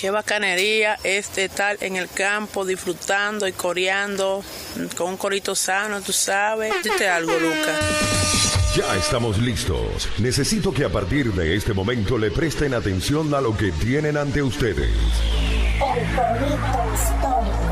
Qué bacanería este estar en el campo disfrutando y coreando con un corito sano, tú sabes. Dite algo, Lucas. Ya estamos listos. Necesito que a partir de este momento le presten atención a lo que tienen ante ustedes. El corito histórico.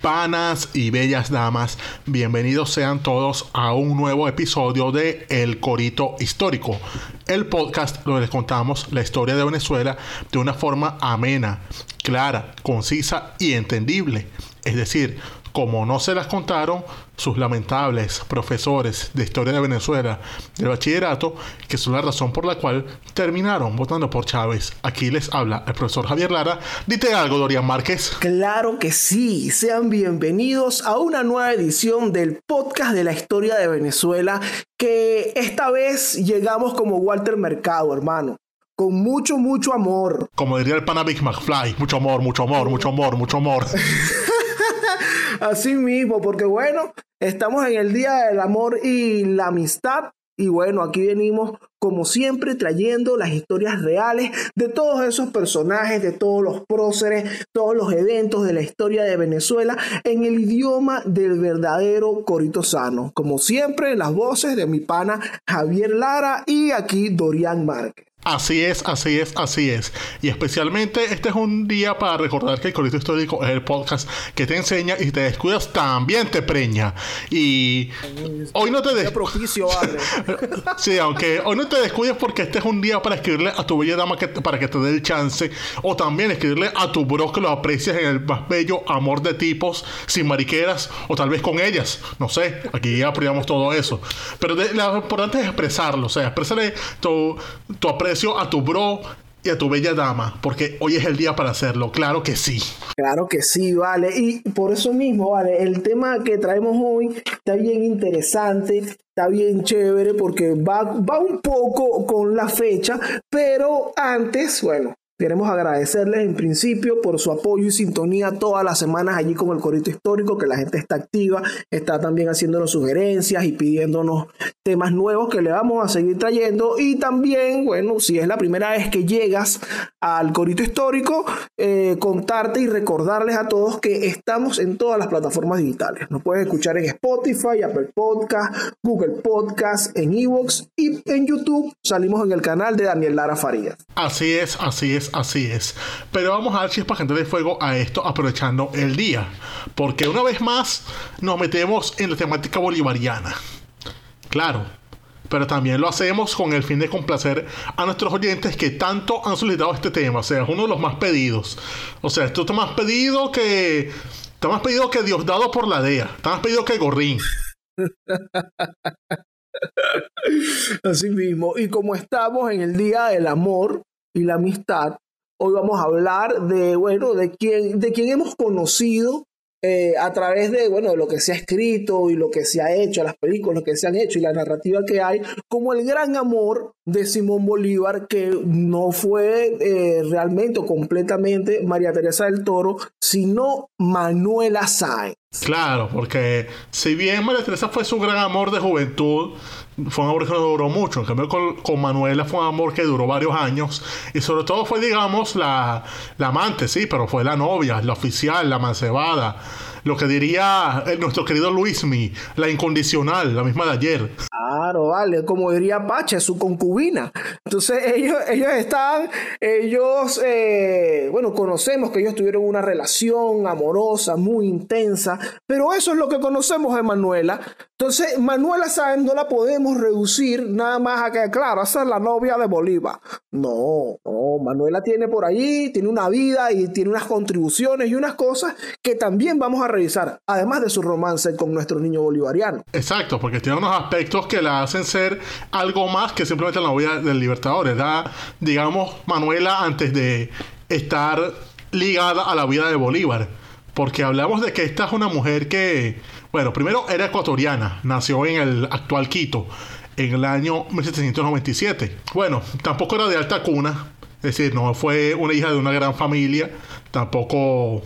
Panas y bellas damas, bienvenidos sean todos a un nuevo episodio de El Corito Histórico, el podcast donde les contamos la historia de Venezuela de una forma amena, clara, concisa y entendible. Es decir, como no se las contaron sus lamentables profesores de historia de Venezuela del bachillerato, que son la razón por la cual terminaron votando por Chávez. Aquí les habla el profesor Javier Lara. Dite algo, Dorian Márquez. Claro que sí, sean bienvenidos a una nueva edición del podcast de la historia de Venezuela, que esta vez llegamos como Walter Mercado, hermano. Con mucho, mucho amor. Como diría el pana Big McFly, mucho amor, mucho amor, mucho amor, mucho amor. Así mismo, porque bueno, estamos en el Día del Amor y la Amistad. Y bueno, aquí venimos como siempre trayendo las historias reales de todos esos personajes, de todos los próceres, todos los eventos de la historia de Venezuela en el idioma del verdadero Corito Sano. Como siempre, las voces de mi pana Javier Lara y aquí Dorian Márquez. Así es, así es, así es. Y especialmente este es un día para recordar que el Corito Histórico es el podcast que te enseña y si te descuidas también te preña. Y hoy no te des... propicio, vale. sí, aunque hoy no te descuides porque este es un día para escribirle a tu bella dama que, para que te dé el chance. O también escribirle a tu bro que lo aprecias en el más bello amor de tipos, sin mariqueras, o tal vez con ellas. No sé, aquí ya todo eso. Pero de- lo importante es expresarlo, o sea, expresarle tu, tu aprecio a tu bro y a tu bella dama, porque hoy es el día para hacerlo, claro que sí. Claro que sí, vale. Y por eso mismo, vale, el tema que traemos hoy está bien interesante, está bien chévere, porque va, va un poco con la fecha, pero antes, bueno. Queremos agradecerles en principio por su apoyo y sintonía todas las semanas allí con el Corito Histórico, que la gente está activa, está también haciéndonos sugerencias y pidiéndonos temas nuevos que le vamos a seguir trayendo. Y también, bueno, si es la primera vez que llegas al Corito Histórico, eh, contarte y recordarles a todos que estamos en todas las plataformas digitales. Nos puedes escuchar en Spotify, Apple Podcast, Google Podcast, en Evox y en YouTube salimos en el canal de Daniel Lara Farías. Así es, así es, así es. Pero vamos a dar chispas gente de fuego a esto aprovechando el día. Porque una vez más nos metemos en la temática bolivariana. Claro. Pero también lo hacemos con el fin de complacer a nuestros oyentes que tanto han solicitado este tema. O sea, es uno de los más pedidos. O sea, esto está más pedido que. Está más pedido que Diosdado por la DEA. Está más pedido que Gorrín. Así mismo. Y como estamos en el Día del Amor y la Amistad, hoy vamos a hablar de, bueno, de quién, de quién hemos conocido eh, a través de, bueno, de lo que se ha escrito y lo que se ha hecho, las películas, lo que se han hecho y la narrativa que hay, como el gran amor de Simón Bolívar, que no fue eh, realmente o completamente María Teresa del Toro, sino Manuela Sáenz. Claro, porque si bien María Teresa fue su gran amor de juventud, fue un amor que no duró mucho. En cambio, con, con Manuela fue un amor que duró varios años. Y sobre todo fue, digamos, la, la amante, sí, pero fue la novia, la oficial, la mancebada. Lo que diría eh, nuestro querido Luismi, la incondicional, la misma de ayer. Claro, vale, como diría Pache, su concubina. Entonces ellos, ellos están, ellos, eh, bueno, conocemos que ellos tuvieron una relación amorosa muy intensa, pero eso es lo que conocemos de Manuela. Entonces, Manuela Sáenz no la podemos reducir nada más a que, claro, esa es la novia de Bolívar. No, no, Manuela tiene por allí, tiene una vida y tiene unas contribuciones y unas cosas que también vamos a revisar, además de su romance con nuestro niño bolivariano. Exacto, porque tiene unos aspectos que la hacen ser algo más que simplemente la novia del Libertador. Era, digamos, Manuela antes de estar ligada a la vida de Bolívar. Porque hablamos de que esta es una mujer que, bueno, primero era ecuatoriana, nació en el actual Quito en el año 1797. Bueno, tampoco era de alta cuna, es decir, no fue una hija de una gran familia, tampoco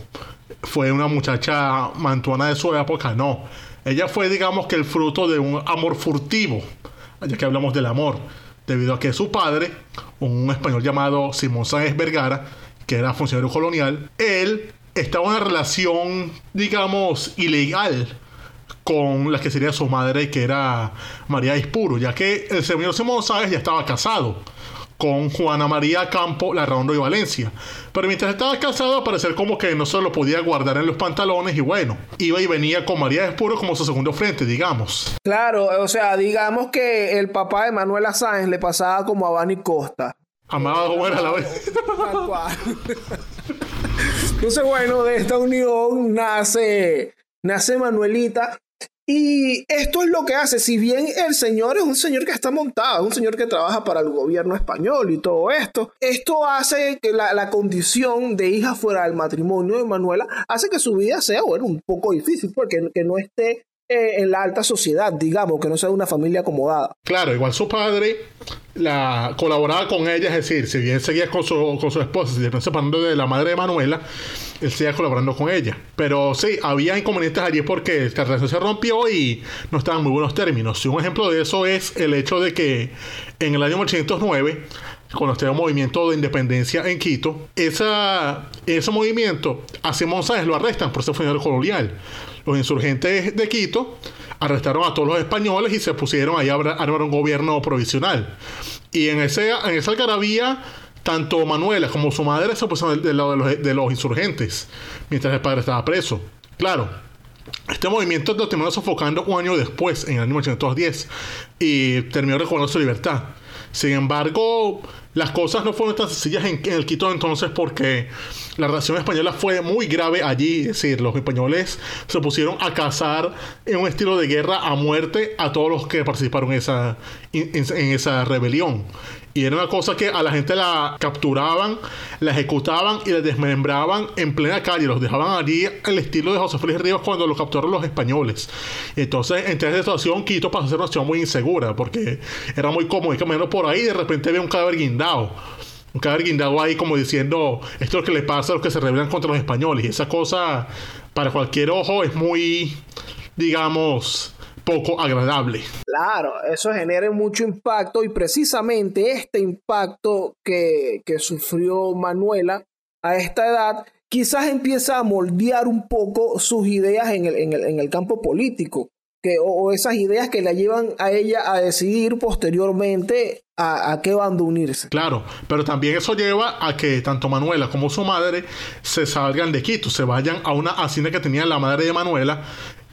fue una muchacha mantuana de su época, no. Ella fue, digamos que el fruto de un amor furtivo, ya que hablamos del amor. debido a que su padre, un español llamado Simón Sáenz Vergara, que era funcionario colonial, él estaba en una relación, digamos, ilegal con la que sería su madre, que era María Ispuro, ya que el señor Simón Sáenz ya estaba casado con Juana María Campo Larrondo y Valencia. Pero mientras estaba casado, parecer como que no se lo podía guardar en los pantalones y bueno, iba y venía con María Espuro como su segundo frente, digamos. Claro, o sea, digamos que el papá de Manuela Sáenz le pasaba como a Bani Costa. Amaba como era la vez. Entonces, bueno, de esta unión nace, nace Manuelita, y esto es lo que hace, si bien el señor es un señor que está montado, un señor que trabaja para el gobierno español y todo esto, esto hace que la, condición de hija fuera del matrimonio de Manuela hace que su vida sea, bueno, un poco difícil, porque que no esté eh, en la alta sociedad, digamos, que no sea una familia acomodada. Claro, igual su padre la colaboraba con ella, es decir, si bien seguía con su, con su esposa, si no separando de la madre de Manuela, él seguía colaborando con ella. Pero sí, había inconvenientes allí porque la relación se rompió y no estaban muy buenos términos. Y un ejemplo de eso es el hecho de que en el año 1809 estaba el movimiento de independencia en Quito, esa, ese movimiento a Simón Sáenz lo arrestan por ser funcionario colonial los insurgentes de Quito arrestaron a todos los españoles y se pusieron ahí a armar un gobierno provisional. Y en, ese, en esa algarabía, tanto Manuela como su madre se pusieron del lado de los, insurgentes, mientras el padre estaba preso. Claro, este movimiento lo terminó sofocando un año después, en el año 1910, y terminó recobrando su libertad. Sin embargo, las cosas no fueron tan sencillas en, el Quito entonces porque la relación española fue muy grave allí. Es decir, los españoles se pusieron a cazar en un estilo de guerra a muerte a todos los que participaron esa, en esa rebelión. Y era una cosa que a la gente la capturaban, la ejecutaban y la desmembraban en plena calle. Los dejaban allí el estilo de José Félix Ríos cuando los capturaron los españoles. Entonces, en esta situación, Quito pasó a ser una situación muy insegura porque era muy cómodo ir caminando por ahí y de repente había un cadáver guindado. Un cadáver guindado ahí como diciendo, esto es lo que le pasa a los que se rebelan contra los españoles. Y esa cosa, para cualquier ojo, es muy, digamos, poco agradable. Claro, eso genera mucho impacto y precisamente este impacto que, sufrió Manuela a esta edad quizás empieza a moldear un poco sus ideas en el, en el, campo político. Que, o, esas ideas que la llevan a ella a decidir posteriormente a, a, qué bando unirse. Claro, pero también eso lleva a que tanto Manuela como su madre se salgan de Quito, se vayan a una hacienda que tenía la madre de Manuela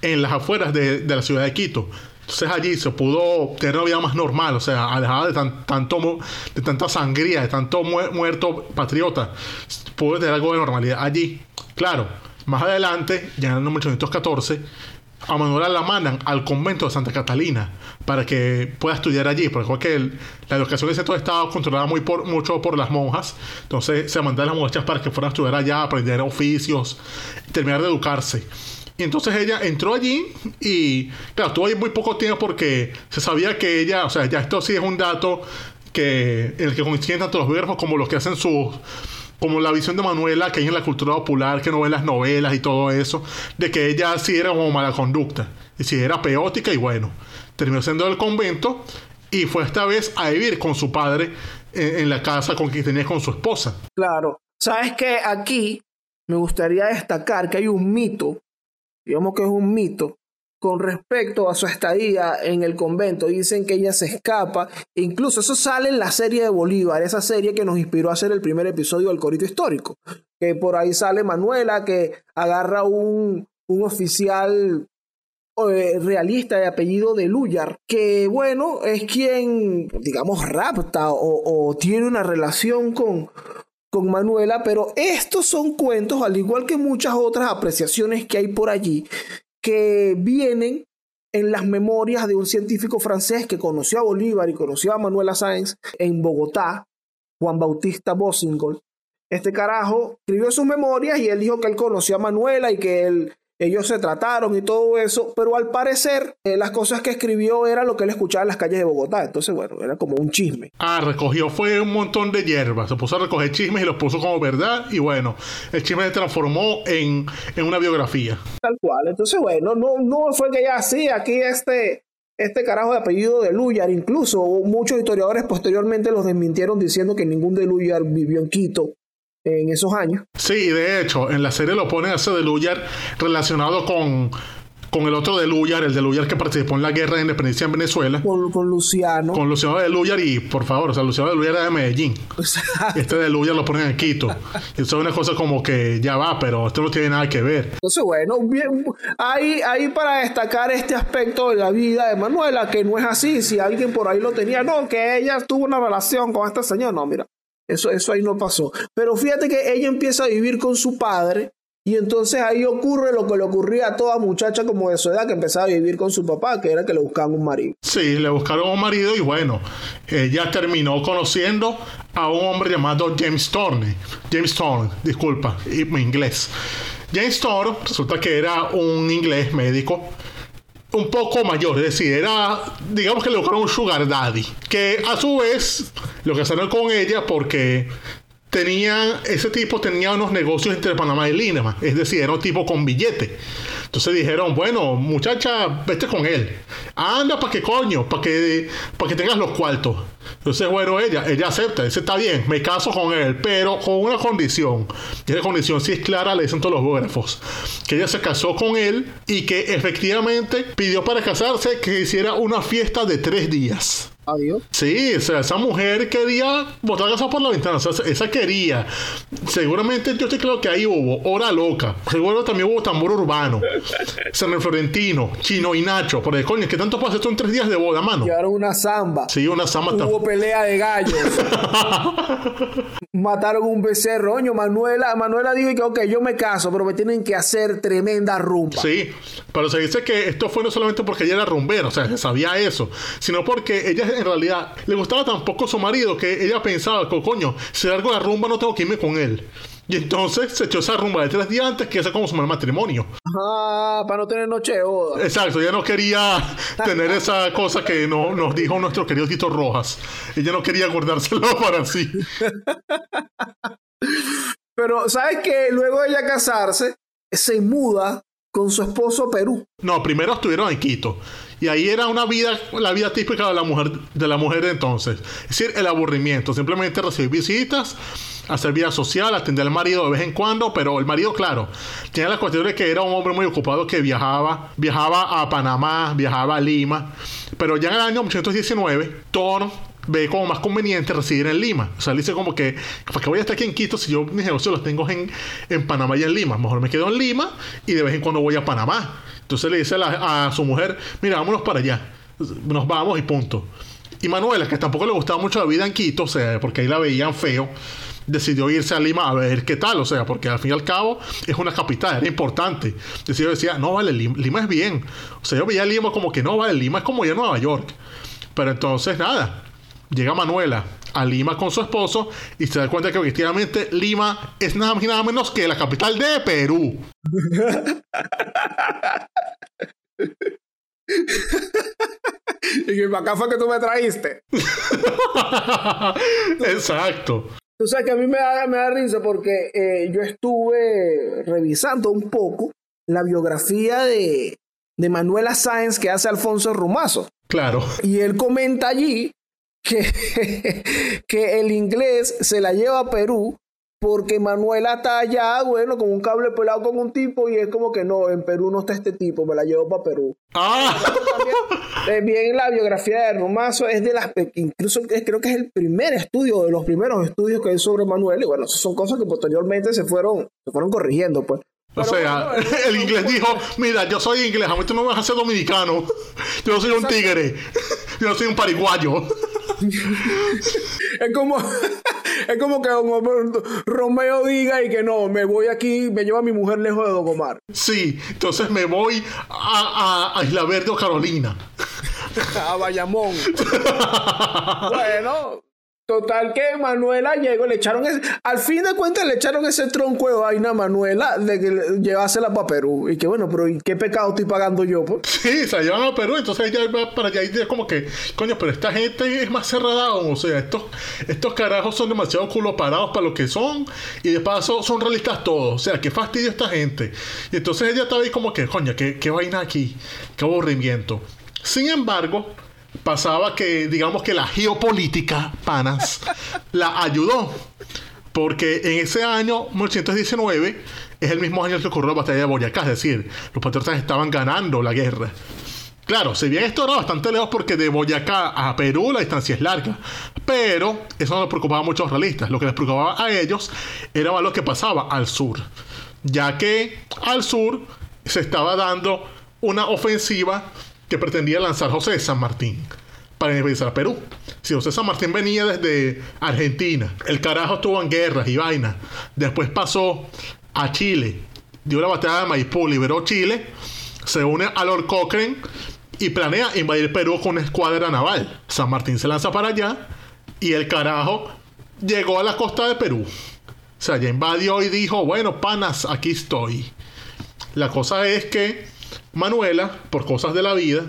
en las afueras de, la ciudad de Quito. Entonces allí se pudo tener una vida más normal, o sea, alejada de, tanto, de tanta sangría, de tanto muerto patriota, pudo tener algo de normalidad allí. Claro, más adelante, ya en el 1814, a Manuela la mandan al convento de Santa Catalina para que pueda estudiar allí, porque la educación de ese todo estaba controlada muy por, mucho por las monjas, entonces se mandaron las muchachas para que fueran a estudiar allá, aprender oficios, terminar de educarse. Entonces ella entró allí y, claro, estuvo ahí muy poco tiempo porque se sabía que ella, o sea, ya esto sí es un dato que en el que coinciden tanto los biógrafos como los que hacen sus como la visión de Manuela que hay en la cultura popular, que no ven las novelas y todo eso, de que ella sí era como mala conducta, y si era peótica y bueno, terminó siendo del convento y fue esta vez a vivir con su padre en, en la casa con que tenía con su esposa. Claro, sabes que aquí me gustaría destacar que hay un mito digamos que es un mito, con respecto a su estadía en el convento. Dicen que ella se escapa. incluso eso sale en la serie de Bolívar, esa serie que nos inspiró a hacer el primer episodio del Corito Histórico. Que por ahí sale Manuela, que agarra un, un oficial eh, realista de apellido de Luyar, que bueno, es quien, digamos, rapta o, o tiene una relación con, con Manuela, pero estos son cuentos, al igual que muchas otras apreciaciones que hay por allí, que vienen en las memorias de un científico francés que conoció a Bolívar y conoció a Manuela Sáenz en Bogotá, Juan Bautista Bossingol. Este carajo escribió sus memorias y él dijo que él conoció a Manuela y que él ellos se trataron y todo eso, pero al parecer eh, las cosas que escribió era lo que él escuchaba en las calles de Bogotá, entonces bueno, era como un chisme. Ah, recogió fue un montón de hierbas, se puso a recoger chismes y los puso como verdad y bueno, el chisme se transformó en, una biografía. Tal cual, entonces bueno, no, no fue que ya así, aquí este este carajo de apellido de Luyar. Incluso muchos historiadores posteriormente los desmintieron diciendo que ningún de Luyar vivió en Quito en esos años. Sí, de hecho, en la serie lo ponen a ese de Luyar relacionado con con el otro de Luyar, el de Luyar que participó en la guerra de independencia en Venezuela. Con, Luciano. Con Luciano de Luyar y, por favor, o sea, Luciano de Luyar era de Medellín. Este de Luyar lo ponen en Quito. Y eso es una cosa como que ya va, pero esto no tiene nada que ver. Entonces, bueno, bien, ahí, ahí para destacar este aspecto de la vida de Manuela, que no es así, si alguien por ahí lo tenía, no, que ella tuvo una relación con este señor, no, mira, eso, eso ahí no pasó. Pero fíjate que ella empieza a vivir con su padre y entonces ahí ocurre lo que le ocurría a toda muchacha como de su edad que empezaba a vivir con su papá, que era que le buscaban un marido. Sí, le buscaron un marido y bueno, ella terminó conociendo a un hombre llamado James Thorne. James Thorne, disculpa, mi inglés. James Thorne resulta que era un inglés médico un poco mayor, es decir, era, digamos que le buscaron un sugar daddy, que a su vez lo que hicieron con ella porque tenía, ese tipo tenía unos negocios entre Panamá y Lima, es decir, era un tipo con billete. Entonces dijeron, bueno, muchacha, vete con él. Anda, ¿para qué coño? Para que, para que tengas los cuartos. Entonces, bueno, ella, ella acepta, dice, está bien, me caso con él, pero con una condición. Y esa condición, si es clara, le dicen todos los biógrafos, que ella se casó con él y que efectivamente pidió para casarse que hiciera una fiesta de tres días. Adiós. Sí, o sea, esa mujer quería botar casa por la ventana. O sea, esa quería. Seguramente yo estoy claro que ahí hubo hora loca. Seguro también hubo tambor urbano. San Florentino, Chino y Nacho. Porque, coño, ¿qué tanto pasa esto en tres días de boda, mano? Llevaron una samba. Sí, una samba. Hubo pelea de gallos. Mataron un becerro. Manuela, Manuela dijo que, ok, yo me caso, pero me tienen que hacer tremenda rumba. Sí, pero se dice que esto fue no solamente porque ella era rumbera, o sea, se sabía eso, sino porque ella en realidad le gustaba tan poco su marido que ella pensaba, coño, si largo la rumba no tengo que irme con él. Y entonces se echó esa rumba de tres días antes que hace como su matrimonio. Ah, para no tener noche de boda. Exacto, ella no quería tener esa cosa que no, nos dijo nuestro querido Tito Rojas. Ella no quería guardárselo para sí. Pero, ¿sabes que Luego de ella casarse, se muda con su esposo Perú. No, primero estuvieron en Quito. Y ahí era una vida, la vida típica de la mujer de la mujer de entonces. Es decir, el aburrimiento. Simplemente recibir visitas, hacer vida social, atender al marido de vez en cuando, pero el marido, claro, tenía la cuestión de que era un hombre muy ocupado que viajaba, viajaba a Panamá, viajaba a Lima. Pero ya en el año 1819, Thor ve como más conveniente residir en Lima. O sea, dice como que, ¿para qué voy a estar aquí en Quito si yo mis negocios los tengo en, en Panamá y en Lima? Mejor me quedo en Lima y de vez en cuando voy a Panamá. Entonces le dice a, su mujer, mira, vámonos para allá. Nos vamos y punto. Y Manuela, que tampoco le gustaba mucho la vida en Quito, o sea, porque ahí la veían feo, decidió irse a Lima a ver qué tal, o sea, porque al fin y al cabo es una capital, era importante. Decidió decía, no vale, Lima, Lima es bien. O sea, yo veía Lima como que no vale, Lima es como ir a Nueva York. Pero entonces, nada, llega Manuela a Lima con su esposo y se da cuenta que efectivamente Lima es nada más y nada menos que la capital de Perú. y que acá fue que tú me traíste. Exacto. Tú sabes que a mí me da, me da risa porque eh, yo estuve revisando un poco la biografía de, de Manuela Sáenz que hace Alfonso Rumazo. Claro. Y él comenta allí que, que el inglés se la lleva a Perú porque Manuela está allá, bueno, con un cable pelado con un tipo y es como que no, en Perú no está este tipo, me la llevo para Perú. Ah. bien la biografía de Romazo es de las, incluso creo que es el primer estudio, de los primeros estudios que hay sobre Manuel y bueno, son cosas que posteriormente se fueron, se fueron corrigiendo, pues. o sea, el inglés dijo, mira, yo soy inglés, a mí tú no me vas a hacer dominicano. Yo soy un tigre. Yo soy un pariguayo es como es como que Romeo diga y que no, me voy aquí, me lleva a mi mujer lejos de Dogomar. Sí, entonces me voy a, a Isla Verde o Carolina. a Bayamón. bueno, Total que Manuela llegó, le echaron al fin de cuentas le echaron ese tronco de vaina a Manuela de que llevásela para Perú. Y que bueno, pero ¿y qué pecado estoy pagando yo? Pues? Sí, se llevan a Perú, entonces ella va para allá y es como que, coño, pero esta gente es más cerrada, o sea, estos, estos carajos son demasiado culo parados para lo que son, y de paso son realistas todos, o sea, qué fastidio esta gente. Y entonces ella estaba ahí como que, coño, qué, qué vaina aquí, qué aburrimiento. Sin embargo, pasaba que, digamos que la geopolítica, panas, la ayudó. Porque en ese año, 1919, es el mismo año que ocurrió la batalla de Boyacá, es decir, los patriotas estaban ganando la guerra. Claro, si bien esto era bastante lejos porque de Boyacá a Perú la distancia es larga, pero eso no les preocupaba a muchos realistas. Lo que les preocupaba a ellos era lo que pasaba al sur, ya que al sur se estaba dando una ofensiva que pretendía lanzar José San Martín para independizar a Perú. Si José San Martín venía desde Argentina, el carajo estuvo en guerras y vainas. Después pasó a Chile, dio la batalla de Maipú, liberó Chile, se une a Lord Cochrane y planea invadir Perú con una escuadra naval. San Martín se lanza para allá y el carajo llegó a la costa de Perú. O sea, ya invadió y dijo, bueno, panas, aquí estoy. La cosa es que Manuela, por cosas de la vida,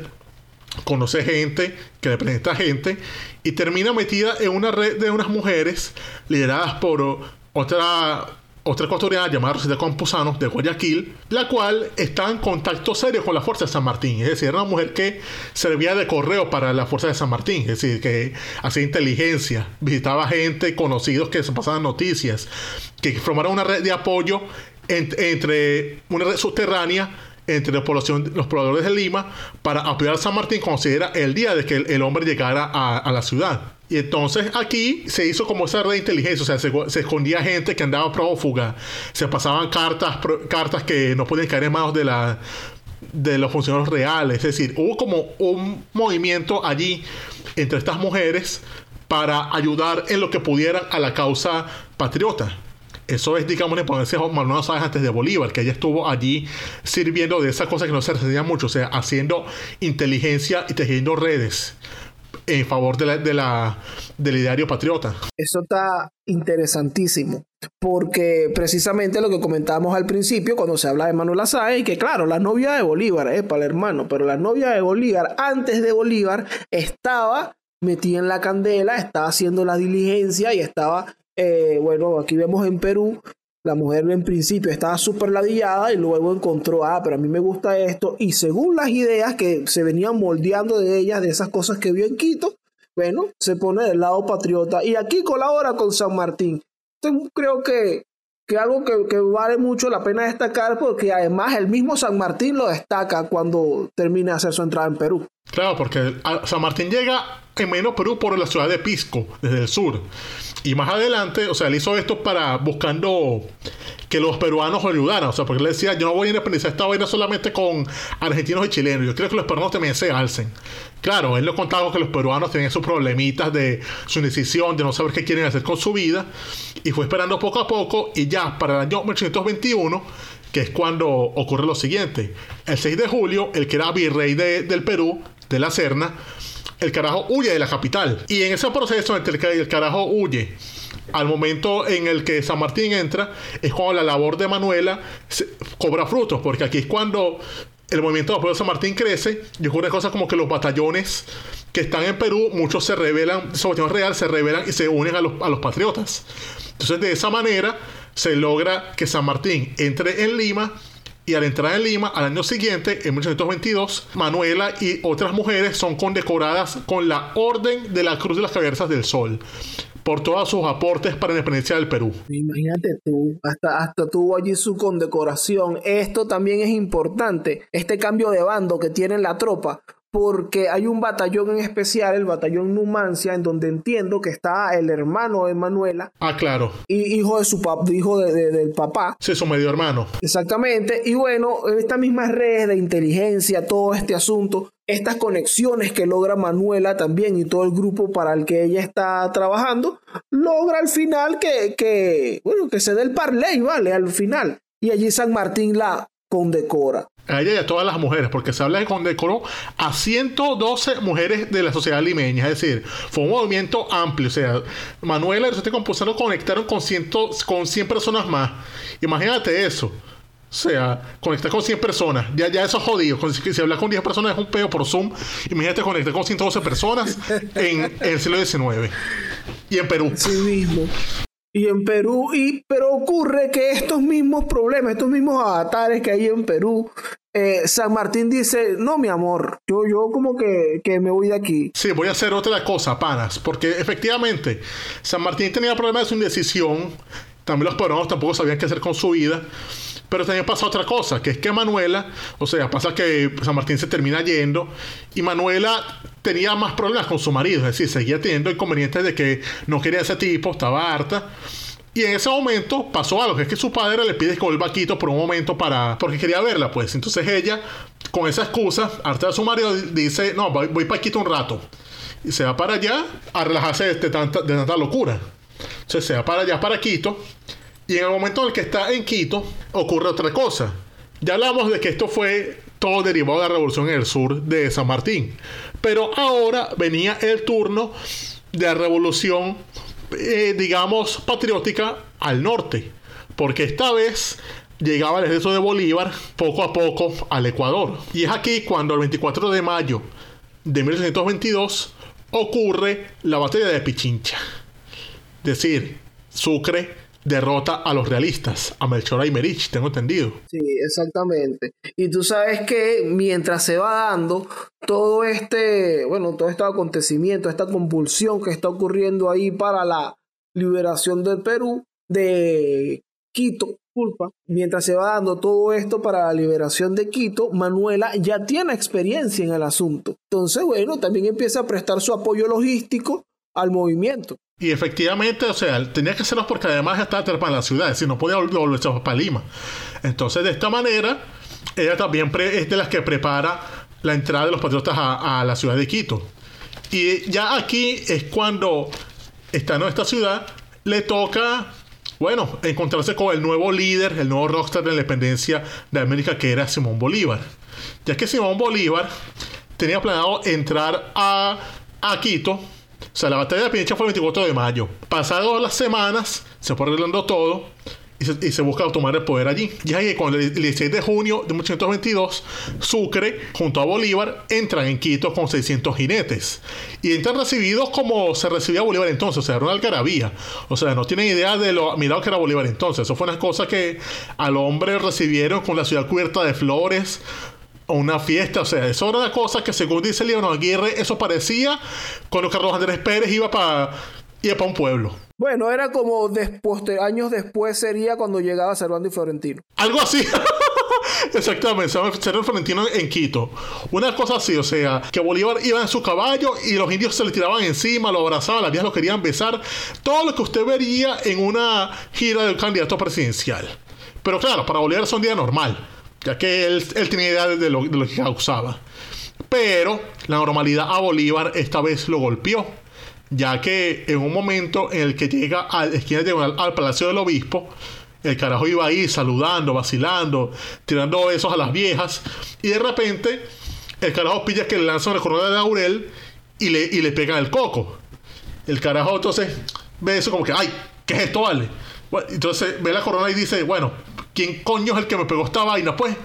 conoce gente que le presenta gente y termina metida en una red de unas mujeres lideradas por otra otra ecuatoriana llamada Rosita Campuzano de Guayaquil, la cual está en contacto serio con la Fuerza de San Martín. Es decir, era una mujer que servía de correo para la Fuerza de San Martín. Es decir, que hacía inteligencia, visitaba gente, conocidos que se pasaban noticias, que formaron una red de apoyo entre una red subterránea entre la población, los pobladores de Lima para apoyar a San Martín cuando era el día de que el, hombre llegara a, la ciudad. Y entonces aquí se hizo como esa red de inteligencia, o sea, se, escondía gente que andaba prófuga, se pasaban cartas, cartas que no podían caer en manos de la de los funcionarios reales, es decir, hubo como un movimiento allí entre estas mujeres para ayudar en lo que pudieran a la causa patriota. Eso es, digamos, la importancia de Manuel Sáenz antes de Bolívar, que ella estuvo allí sirviendo de esa cosa que no se recibía mucho, o sea, haciendo inteligencia y tejiendo redes en favor de la, del ideario patriota. Eso está interesantísimo, porque precisamente lo que comentábamos al principio, cuando se habla de Manuel Sáenz, que claro, la novia de Bolívar, es para el hermano, pero la novia de Bolívar, antes de Bolívar, estaba metida en la candela, estaba haciendo la diligencia y estaba eh, bueno, aquí vemos en Perú, la mujer en principio estaba súper ladillada y luego encontró, ah, pero a mí me gusta esto. Y según las ideas que se venían moldeando de ella, de esas cosas que vio en Quito, bueno, se pone del lado patriota. Y aquí colabora con San Martín. Creo que, algo que, que, vale mucho la pena destacar, porque además el mismo San Martín lo destaca cuando termina de hacer su entrada en Perú. Claro, porque San Martín llega en menos Perú por la ciudad de Pisco, desde el sur. Y más adelante, o sea, él hizo esto para buscando que los peruanos ayudaran. O sea, porque él decía, yo no voy a independizar esta vaina solamente con argentinos y chilenos. Yo creo que los peruanos también se alcen. Claro, él lo contaba que los peruanos tenían sus problemitas de su indecisión, de no saber qué quieren hacer con su vida. Y fue esperando poco a poco. Y ya para el año 1821 que es cuando ocurre lo siguiente. El 6 de julio, el que era virrey del Perú, de la Serna, el carajo huye de la capital. Y en ese proceso entre que el carajo huye, al momento en el que San Martín entra, es cuando la labor de Manuela cobra frutos, porque aquí es cuando el movimiento de apoyo de San Martín crece y ocurre cosas como que los batallones que están en Perú, muchos se rebelan, sobre real, se rebelan y se unen a los, a los patriotas. Entonces, de esa manera se logra que San Martín entre en Lima y al entrar en Lima, al año siguiente, en 1822, Manuela y otras mujeres son condecoradas con la Orden de la Cruz de las Cabezas del Sol por todos sus aportes para la independencia del Perú. Imagínate tú, hasta, hasta tuvo allí su condecoración. Esto también es importante, este cambio de bando que tiene la tropa, porque hay un batallón en especial, el batallón Numancia, en donde entiendo que está el hermano de Manuela. Ah, claro. Y hijo de su papá, hijo del papá. Sí, su medio hermano. Exactamente. Y bueno, estas mismas redes de inteligencia, todo este asunto, estas conexiones que logra Manuela también y todo el grupo para el que ella está trabajando, logra al final que, que bueno, que se dé el parley, ¿vale? Al final. Y allí San Martín la condecora a ella y a todas las mujeres, porque se habla de condecoró a 112 mujeres de la sociedad limeña, es decir, fue un movimiento amplio, o sea, Manuela y José Compusano conectaron con, ciento, con 100 personas más, imagínate eso. O sea, conectar con 100 personas. Ya, ya eso es jodido. Si, hablas con 10 personas es un peo por Zoom. Imagínate conectar con 112 personas en, en el siglo XIX. Y en Perú. Sí mismo y en Perú, y, pero ocurre que estos mismos problemas, estos mismos avatares que hay en Perú, eh, San Martín dice, no, mi amor, yo, yo como que, que me voy de aquí. Sí, voy a hacer otra cosa, panas, porque efectivamente San Martín tenía problemas de su indecisión, también los peruanos tampoco sabían qué hacer con su vida, pero también pasa otra cosa, que es que Manuela, o sea, pasa que San Martín se termina yendo y Manuela tenía más problemas con su marido, es decir, seguía teniendo inconvenientes de que no quería ese tipo, estaba harta. Y en ese momento pasó algo, que es que su padre le pide que vuelva a Quito por un momento para... porque quería verla, pues. Entonces ella, con esa excusa, harta de su marido, dice, no, voy, voy para Quito un rato. Y se va para allá a relajarse de tanta, de tanta locura. Entonces se va para allá, para Quito. Y en el momento en el que está en Quito, ocurre otra cosa. Ya hablamos de que esto fue todo derivado de la revolución en el sur de San Martín. Pero ahora venía el turno de la revolución eh, digamos, patriótica al norte, porque esta vez llegaba el ejército de Bolívar poco a poco al Ecuador. Y es aquí cuando el 24 de mayo de 1822 ocurre la batalla de Pichincha. Es decir, Sucre derrota a los realistas, a Melchor y Merich, tengo entendido. Sí, exactamente. Y tú sabes que mientras se va dando todo este, bueno, todo este acontecimiento, esta convulsión que está ocurriendo ahí para la liberación del Perú, de Quito, culpa, mientras se va dando todo esto para la liberación de Quito, Manuela ya tiene experiencia en el asunto. Entonces, bueno, también empieza a prestar su apoyo logístico al movimiento. Y efectivamente, o sea, tenía que hacerlo porque además estaba atrapada en la ciudad, si no podía volverse para Lima. Entonces, de esta manera, ella también es de las que prepara la entrada de los patriotas a, la ciudad de Quito. Y ya aquí es cuando, estando en esta ciudad, le toca, bueno, encontrarse con el nuevo líder, el nuevo rockstar de la independencia de América, que era Simón Bolívar. Ya que Simón Bolívar tenía planeado entrar a, a Quito o sea, la batalla de Pichincha fue el 24 de mayo. Pasadas las semanas, se fue arreglando todo y se, busca tomar el poder allí. Y ahí, cuando el 16 de junio de 1822, Sucre, junto a Bolívar, entran en Quito con 600 jinetes. Y entran recibidos como se recibía Bolívar entonces, o sea, era una algarabía. O sea, no tienen idea de lo mirado que era Bolívar entonces. Eso fue una cosa que al hombre recibieron con la ciudad cubierta de flores, una fiesta, o sea, eso era una cosa que según dice Leonardo Aguirre, eso parecía cuando Carlos Andrés Pérez iba para iba un pueblo. Bueno, era como después, años después sería cuando llegaba Cervando y Florentino. Algo así. Exactamente, y Florentino en Quito. Una cosa así, o sea, que Bolívar iba en su caballo y los indios se le tiraban encima, lo abrazaban, las vías lo querían besar. Todo lo que usted vería en una gira del candidato presidencial. Pero claro, para Bolívar es un día normal ya que él, él tenía idea de lo, que causaba. Pero la normalidad a Bolívar esta vez lo golpeó, ya que en un momento en el que llega a la esquina al Palacio del Obispo, el carajo iba ahí saludando, vacilando, tirando besos a las viejas, y de repente el carajo pilla que le lanza una corona de laurel y le, y le pega el coco. El carajo entonces ve eso como que, ay, ¿qué es esto, vale? entonces ve la corona y dice, bueno, ¿quién coño es el que me pegó esta vaina? Pues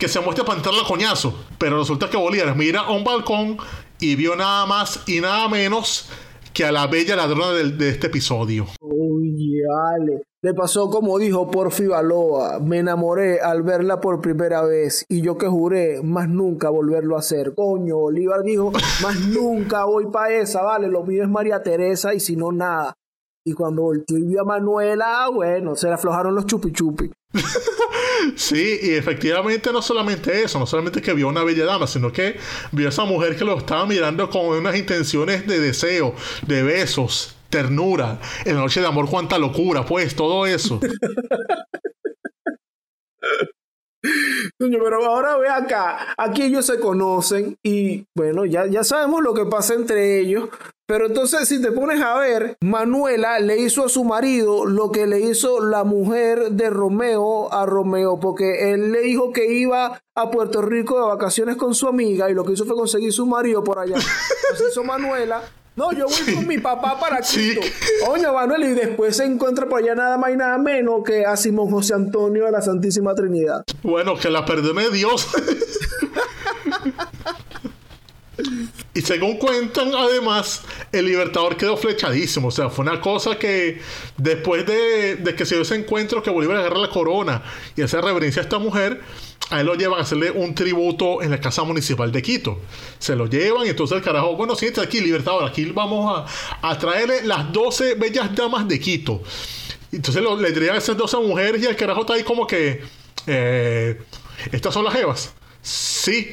que se muestre para entrarle coñazo. Pero resulta que Bolívar mira a un balcón y vio nada más y nada menos que a la bella ladrona de, este episodio. Uy, vale. Le pasó como dijo Porfi Baloa, me enamoré al verla por primera vez y yo que juré más nunca volverlo a hacer. Coño, Bolívar dijo, más nunca voy para esa, vale, lo mío es María Teresa y si no nada. Y cuando volteó y vio a Manuela, bueno, se le aflojaron los chupi chupi. sí, y efectivamente no solamente eso, no solamente que vio una bella dama, sino que vio a esa mujer que lo estaba mirando con unas intenciones de deseo, de besos, ternura, en la noche de amor, cuánta locura, pues, todo eso. Pero ahora ve acá, aquí ellos se conocen y bueno, ya, ya sabemos lo que pasa entre ellos, pero entonces, si te pones a ver, Manuela le hizo a su marido lo que le hizo la mujer de Romeo a Romeo, porque él le dijo que iba a Puerto Rico de vacaciones con su amiga y lo que hizo fue conseguir su marido por allá. Entonces hizo Manuela. No, yo voy con mi papá para Quito. Oye, Manuel, y después se encuentra por allá nada más y nada menos que a Simón José Antonio de la Santísima Trinidad. Bueno, que la perdone Dios. Y según cuentan, además, el Libertador quedó flechadísimo. O sea, fue una cosa que después de, que se dio ese encuentro que Bolívar agarra la corona y hace reverencia a esta mujer, a él lo llevan a hacerle un tributo en la Casa Municipal de Quito. Se lo llevan y entonces el carajo, bueno, siéntate aquí, Libertador, aquí vamos a, a traerle las 12 bellas damas de Quito. Entonces le traían a esas 12 mujeres y el carajo está ahí como que, eh, estas son las Evas. Sí,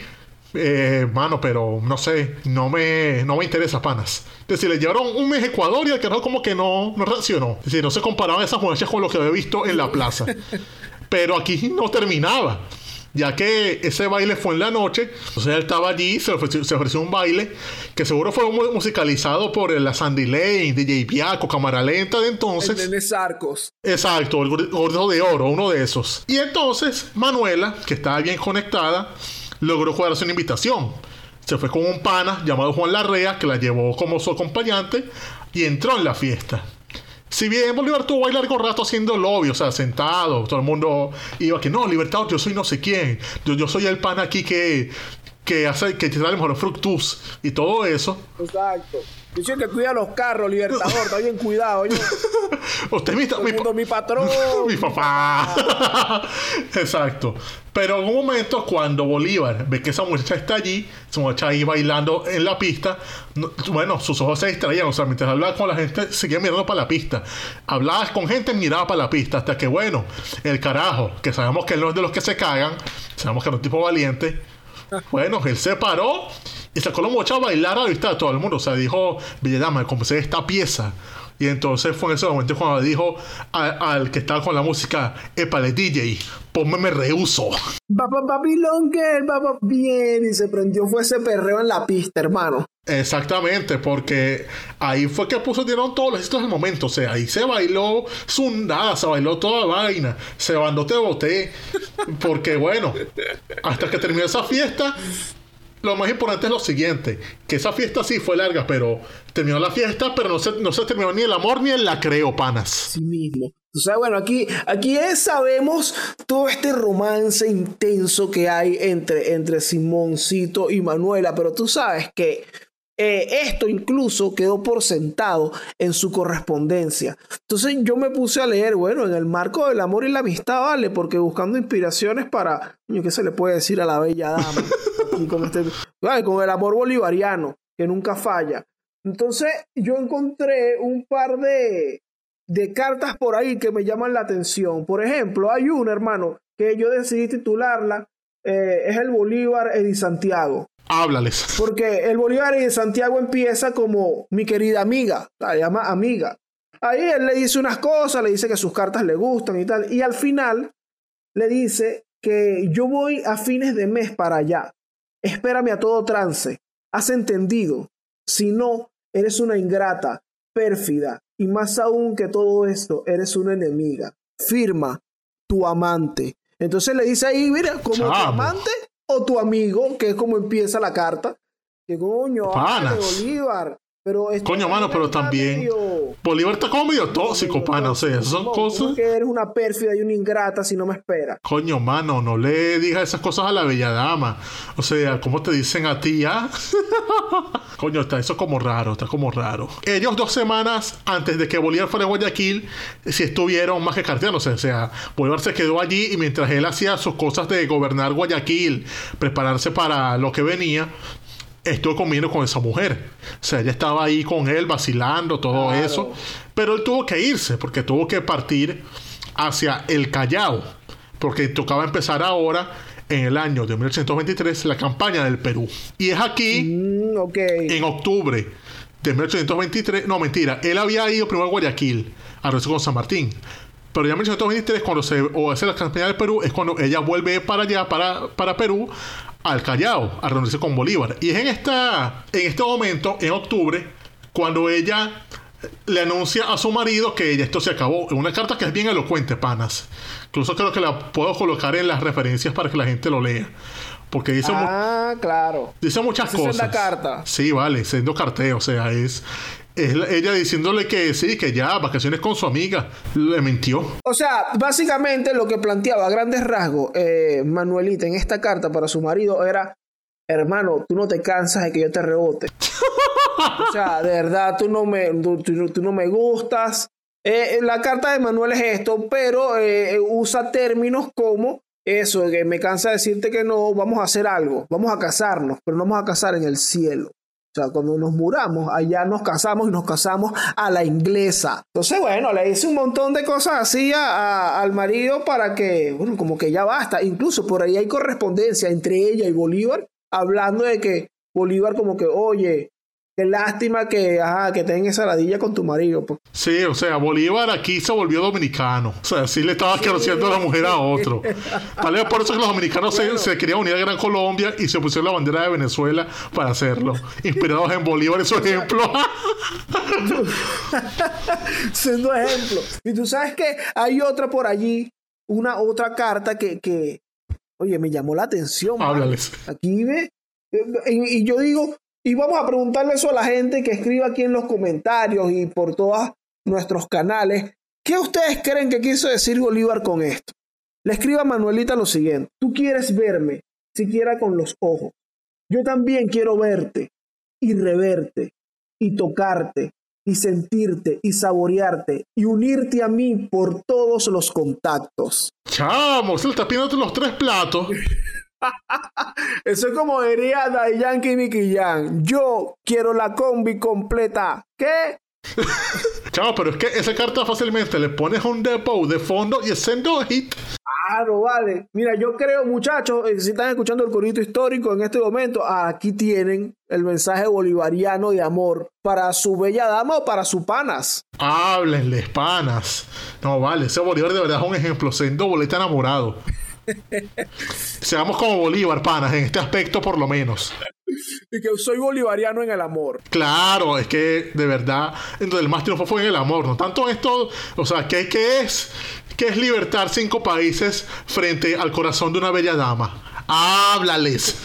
eh, mano, pero no sé, no me, no me interesa, panas. Es decir, le llevaron un mes a Ecuador y el carajo como que no, no reaccionó. Es decir, no se comparaban esas muchachas con lo que había visto en la plaza. Pero aquí no terminaba. Ya que ese baile fue en la noche, entonces él estaba allí, se ofreció, se ofreció un baile que seguro fue mu- musicalizado por la Sandy Lane, DJ Piaco, Cámara Lenta de entonces. El nene Sarcos. Exacto, el gor- gordo de oro, uno de esos. Y entonces Manuela, que estaba bien conectada, logró cuadrarse una invitación. Se fue con un pana llamado Juan Larrea, que la llevó como su acompañante, y entró en la fiesta. Si bien Bolívar tuvo ahí largo rato haciendo lobby, o sea, sentado, todo el mundo iba que no, Libertad, yo soy no sé quién, yo, yo soy el pana aquí que, que hace, que te trae mejor fructus y todo eso. Exacto. Yo soy el que cuida los carros, Libertador. Está bien cuidado. Yo, Usted es mi, mi- mundo, mi patrón. mi papá. Exacto. Pero en un momento, cuando Bolívar ve que esa muchacha está allí, esa muchacha ahí bailando en la pista, no- bueno, sus ojos se distraían. O sea, mientras hablaba con la gente, seguía mirando para la pista. Hablaba con gente, miraba para la pista. Hasta que, bueno, el carajo, que sabemos que él no es de los que se cagan, sabemos que era un tipo valiente. Bueno, él se paró y sacó la muchacha a bailar a la vista de todo el mundo. O sea, dijo, Villadama, comencé esta pieza. Y entonces fue en ese momento cuando dijo a- al que estaba con la música, Epale DJ, ponme me rehuso. Papá Papilón Girl, papá. Bien. Y se prendió, fue ese perreo en la pista, hermano. Exactamente, porque ahí fue que puso dieron todos los éxitos del momento. O sea, ahí se bailó Zundada, se bailó toda vaina, se bandó te boté. Porque bueno, hasta que terminó esa fiesta, lo más importante es lo siguiente: que esa fiesta sí fue larga, pero terminó la fiesta, pero no se, no se terminó ni el amor ni el lacreo, panas. sí mismo. O sea, bueno, aquí, aquí es- sabemos todo este romance intenso que hay entre, entre Simoncito y Manuela, pero tú sabes que eh, esto incluso quedó por sentado en su correspondencia. Entonces yo me puse a leer, bueno, en el marco del amor y la amistad, vale, porque buscando inspiraciones para, ¿qué se le puede decir a la bella dama? Este, con el amor bolivariano, que nunca falla. Entonces yo encontré un par de, de cartas por ahí que me llaman la atención. Por ejemplo, hay una, hermano, que yo decidí titularla, eh, es el Bolívar Edi Santiago. Háblales. Porque el Bolívar de Santiago empieza como mi querida amiga, la llama amiga. Ahí él le dice unas cosas, le dice que sus cartas le gustan y tal. Y al final le dice que yo voy a fines de mes para allá. Espérame a todo trance. ¿Has entendido? Si no, eres una ingrata, pérfida. Y más aún que todo esto, eres una enemiga. Firma, tu amante. Entonces le dice ahí, mira, como tu amante o tu amigo, que es como empieza la carta. Que coño, Panas. Bolívar. Pero Coño, mano, pero también medio- Bolívar está como medio tóxico, pana. O sea, son cosas. ¿Cómo que eres una pérfida y una ingrata si no me esperas? Coño, mano, no le digas esas cosas a la bella dama. O sea, ¿cómo te dicen a ti, ah? Coño, está eso como raro, está como raro. Ellos dos semanas antes de que Bolívar fuera a Guayaquil, sí estuvieron más que carteanos. O sea, Bolívar se quedó allí y mientras él hacía sus cosas de gobernar Guayaquil, prepararse para lo que venía, estuvo comiendo con esa mujer. O sea, ella estaba ahí con él, vacilando, todo Claro. eso. Pero él tuvo que irse porque tuvo que partir hacia el Callao. Porque tocaba empezar ahora, en el año de 1823, la campaña del Perú. Y es aquí, Mm, en octubre de 1823, no mentira, él había ido primero a Guayaquil, a reunirse con San Martín. Pero ya en 1823, cuando se o hace la campaña del Perú, es cuando ella vuelve para allá, para, para Perú, al Callao, a reunirse con Bolívar. Y es en, esta, en este momento, en octubre, cuando ella le anuncia a su marido que ya esto se acabó. En una carta que es bien elocuente, panas. Incluso creo que la puedo colocar en las referencias para que la gente lo lea. Porque dice, Ah, claro. dice muchas es cosas. la carta. Sí, vale, siendo carteo. O sea, es, es ella diciéndole que sí, que ya, vacaciones con su amiga. Le mintió. O sea, básicamente lo que planteaba a grandes rasgos eh, Manuelita en esta carta para su marido era, hermano, tú no te cansas de que yo te rebote. o sea, de verdad, tú no me, tú, tú- tú no me gustas. Eh, la carta de Manuel es esto, pero eh, usa términos como eso, que me cansa decirte que no, vamos a hacer algo, vamos a casarnos, pero no vamos a casar en el cielo. Sea, cuando nos muramos, allá nos casamos y nos casamos a la inglesa. Entonces, bueno, le hice un montón de cosas así al marido para que, bueno, como que ya basta. Incluso por ahí hay correspondencia entre ella y Bolívar, hablando de que Bolívar como que, oye, Qué lástima que, ajá, que esa ladilla con tu marido. Pues. Sí, o sea, Bolívar aquí se volvió dominicano. O sea, sí le estaba conociendo a la mujer a otro. Tal vez por eso que los dominicanos se, querían unir a Gran Colombia y se pusieron la bandera de Venezuela para hacerlo. Inspirados en Bolívar, es su ejemplo. Siendo ejemplo. Y tú sabes que hay otra por allí, una otra carta que, que oye, me llamó la atención. Háblales. Aquí ve. y yo digo, y vamos a preguntarle eso a la gente que escribe aquí en los comentarios y por todos nuestros canales. ¿Qué ustedes creen que quiso decir Bolívar con esto? Le escriba a Manuelita lo siguiente. Tú quieres verme, siquiera con los ojos. Yo también quiero verte y reverte y tocarte y sentirte y saborearte y unirte a mí por todos los contactos. Chamo, se está pidiendo los tres platos. Eso es como diría Day Yankee Nicky Jan. Yo quiero la combi completa. ¿Qué? Chao, pero es que esa carta fácilmente le pones un depot de fondo y sendo hit. Claro, vale. Mira, yo creo, muchachos, eh, si están escuchando el corrito histórico en este momento, aquí tienen el mensaje bolivariano de amor para su bella dama o para sus panas. Háblenles, panas. No, vale, ese Bolívar de verdad es un ejemplo. Sendo boleta enamorado. Seamos como Bolívar, panas, en este aspecto por lo menos. Y que soy bolivariano en el amor. Claro, es que de verdad, entonces el más triunfo fue en el amor, no tanto esto, o sea, ¿qué, qué es? ¿Qué es libertar cinco países frente al corazón de una bella dama? Háblales.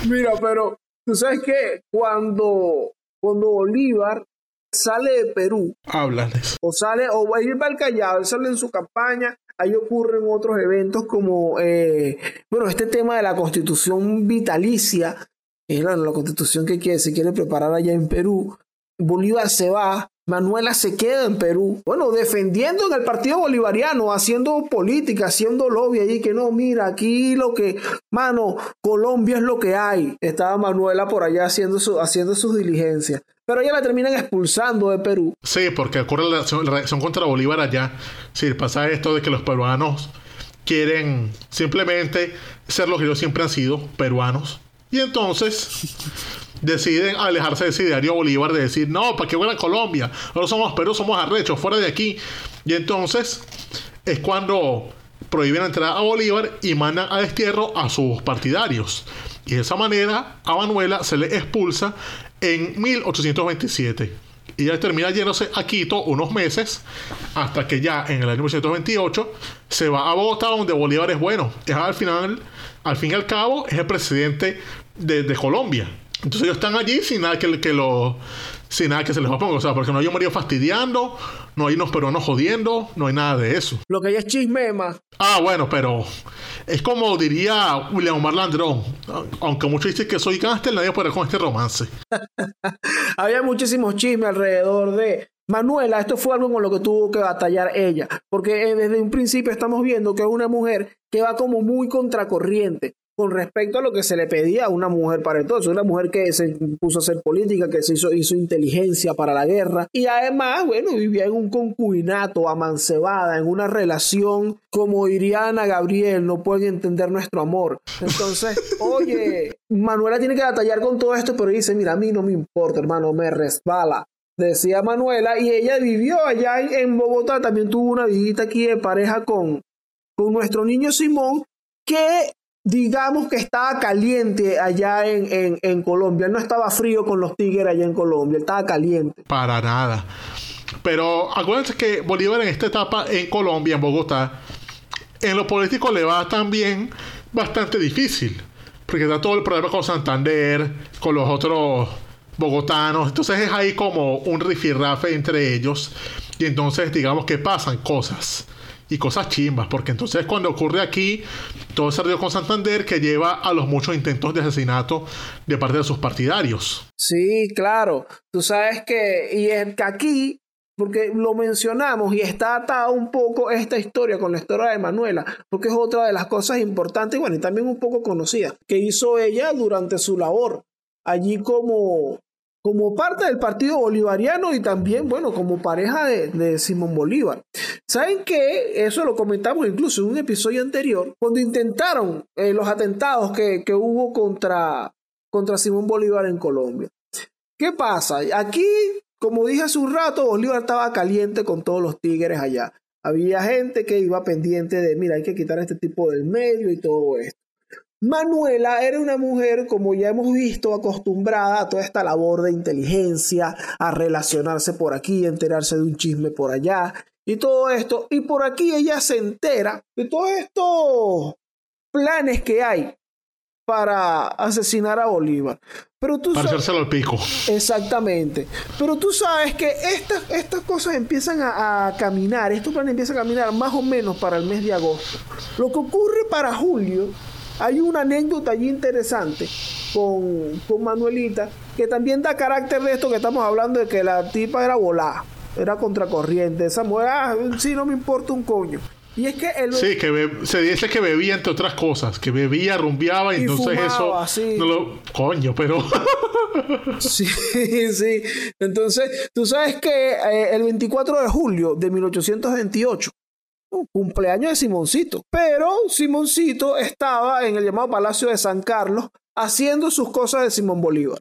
Mira, pero tú sabes que cuando, cuando Bolívar sale de Perú. Háblales. O sale, o va a ir para el Callao, él sale en su campaña, ahí ocurren otros eventos como, eh, bueno, este tema de la constitución vitalicia, es la, la constitución que se quiere preparar allá en Perú. Bolívar se va, Manuela se queda en Perú, bueno, defendiendo en el Partido Bolivariano, haciendo política, haciendo lobby allí, que no, mira, aquí lo que, mano, Colombia es lo que hay. Estaba Manuela por allá haciendo, su, haciendo sus diligencias. Pero ella la terminan expulsando de Perú. Sí, porque ocurre la reacción, contra Bolívar allá. Sí, pasa esto de que los peruanos quieren simplemente ser los que ellos siempre han sido, peruanos. Y entonces deciden alejarse de ese diario Bolívar de decir, no, ¿para qué voy a Colombia? Ahora somos Perú, somos arrechos, fuera de aquí. Y entonces es cuando prohíben entrar a Bolívar y mandan a destierro a sus partidarios. Y de esa manera a Manuela se le expulsa en 1827. Y ya termina yéndose a Quito unos meses, hasta que ya en el año 1928 se va a Bogotá, donde Bolívar es bueno. Es al final, al fin y al cabo, es el presidente de, de Colombia. Entonces ellos están allí sin nada que, que lo, sin nada que se les oponga. O sea, porque no hay un marido fastidiando, no hay unos peruanos jodiendo, no hay nada de eso. Lo que hay es chisme más. Ah, bueno, pero es como diría William Omar Landrón. Aunque muchos dicen que soy gánster, nadie puede con este romance. Había muchísimos chismes alrededor de Manuela, esto fue algo con lo que tuvo que batallar ella, porque desde un principio estamos viendo que es una mujer que va como muy contracorriente con respecto a lo que se le pedía a una mujer para entonces, una mujer que se puso a hacer política, que se hizo, hizo inteligencia para la guerra y además, bueno, vivía en un concubinato, amancebada, en una relación, como diría Ana Gabriel, no pueden entender nuestro amor. Entonces, oye, Manuela tiene que batallar con todo esto, pero dice, mira, a mí no me importa, hermano, me resbala decía Manuela, y ella vivió allá en, Bogotá, también tuvo una visita aquí de pareja con, con nuestro niño Simón, que digamos que estaba caliente allá en, en, Colombia. no estaba frío con los tigres allá en Colombia, estaba caliente. Para nada. Pero acuérdense que Bolívar en esta etapa en Colombia, en Bogotá, en lo político le va también bastante difícil. Porque está todo el problema con Santander, con los otros bogotanos. Entonces es ahí como un rifirrafe entre ellos. Y entonces digamos que pasan cosas y cosas chimbas, porque entonces cuando ocurre aquí todo ese río con Santander que lleva a los muchos intentos de asesinato de parte de sus partidarios. Sí, claro. Tú sabes que, y es que aquí porque lo mencionamos y está atada un poco esta historia con la historia de Manuela, porque es otra de las cosas importantes bueno, y también un poco conocida que hizo ella durante su labor allí como, como parte del Partido Bolivariano y también, bueno, como pareja de, Simón Bolívar. ¿Saben qué? Eso lo comentamos incluso en un episodio anterior, cuando intentaron eh, los atentados que, que hubo contra, contra Simón Bolívar en Colombia. ¿Qué pasa? Aquí como dije hace un rato, Bolívar estaba caliente con todos los tigres allá. Había gente que iba pendiente de, mira, hay que quitar este tipo del medio y todo esto. Manuela era una mujer, como ya hemos visto, acostumbrada a toda esta labor de inteligencia, a relacionarse por aquí, enterarse de un chisme por allá y todo esto. Y por aquí ella se entera de todos estos planes que hay para asesinar a Bolívar. Pero tú para al pico. Exactamente. Pero tú sabes que estas, estas cosas empiezan a, caminar, estos planes empiezan a caminar más o menos para el mes de agosto. Lo que ocurre para julio, hay una anécdota allí interesante con, con Manuelita, que también da carácter de esto que estamos hablando de que la tipa era volada, era contracorriente. Esa mujer, ah, sí, no me importa un coño. Y es que Sí, que se dice que bebía entre otras cosas, que bebía, rumbeaba y, entonces eso no lo coño, pero Sí, sí. Entonces, tú sabes que eh, el 24 de julio de 1828 cumpleaños de Simoncito. Pero Simoncito estaba en el llamado Palacio de San Carlos haciendo sus cosas de Simón Bolívar.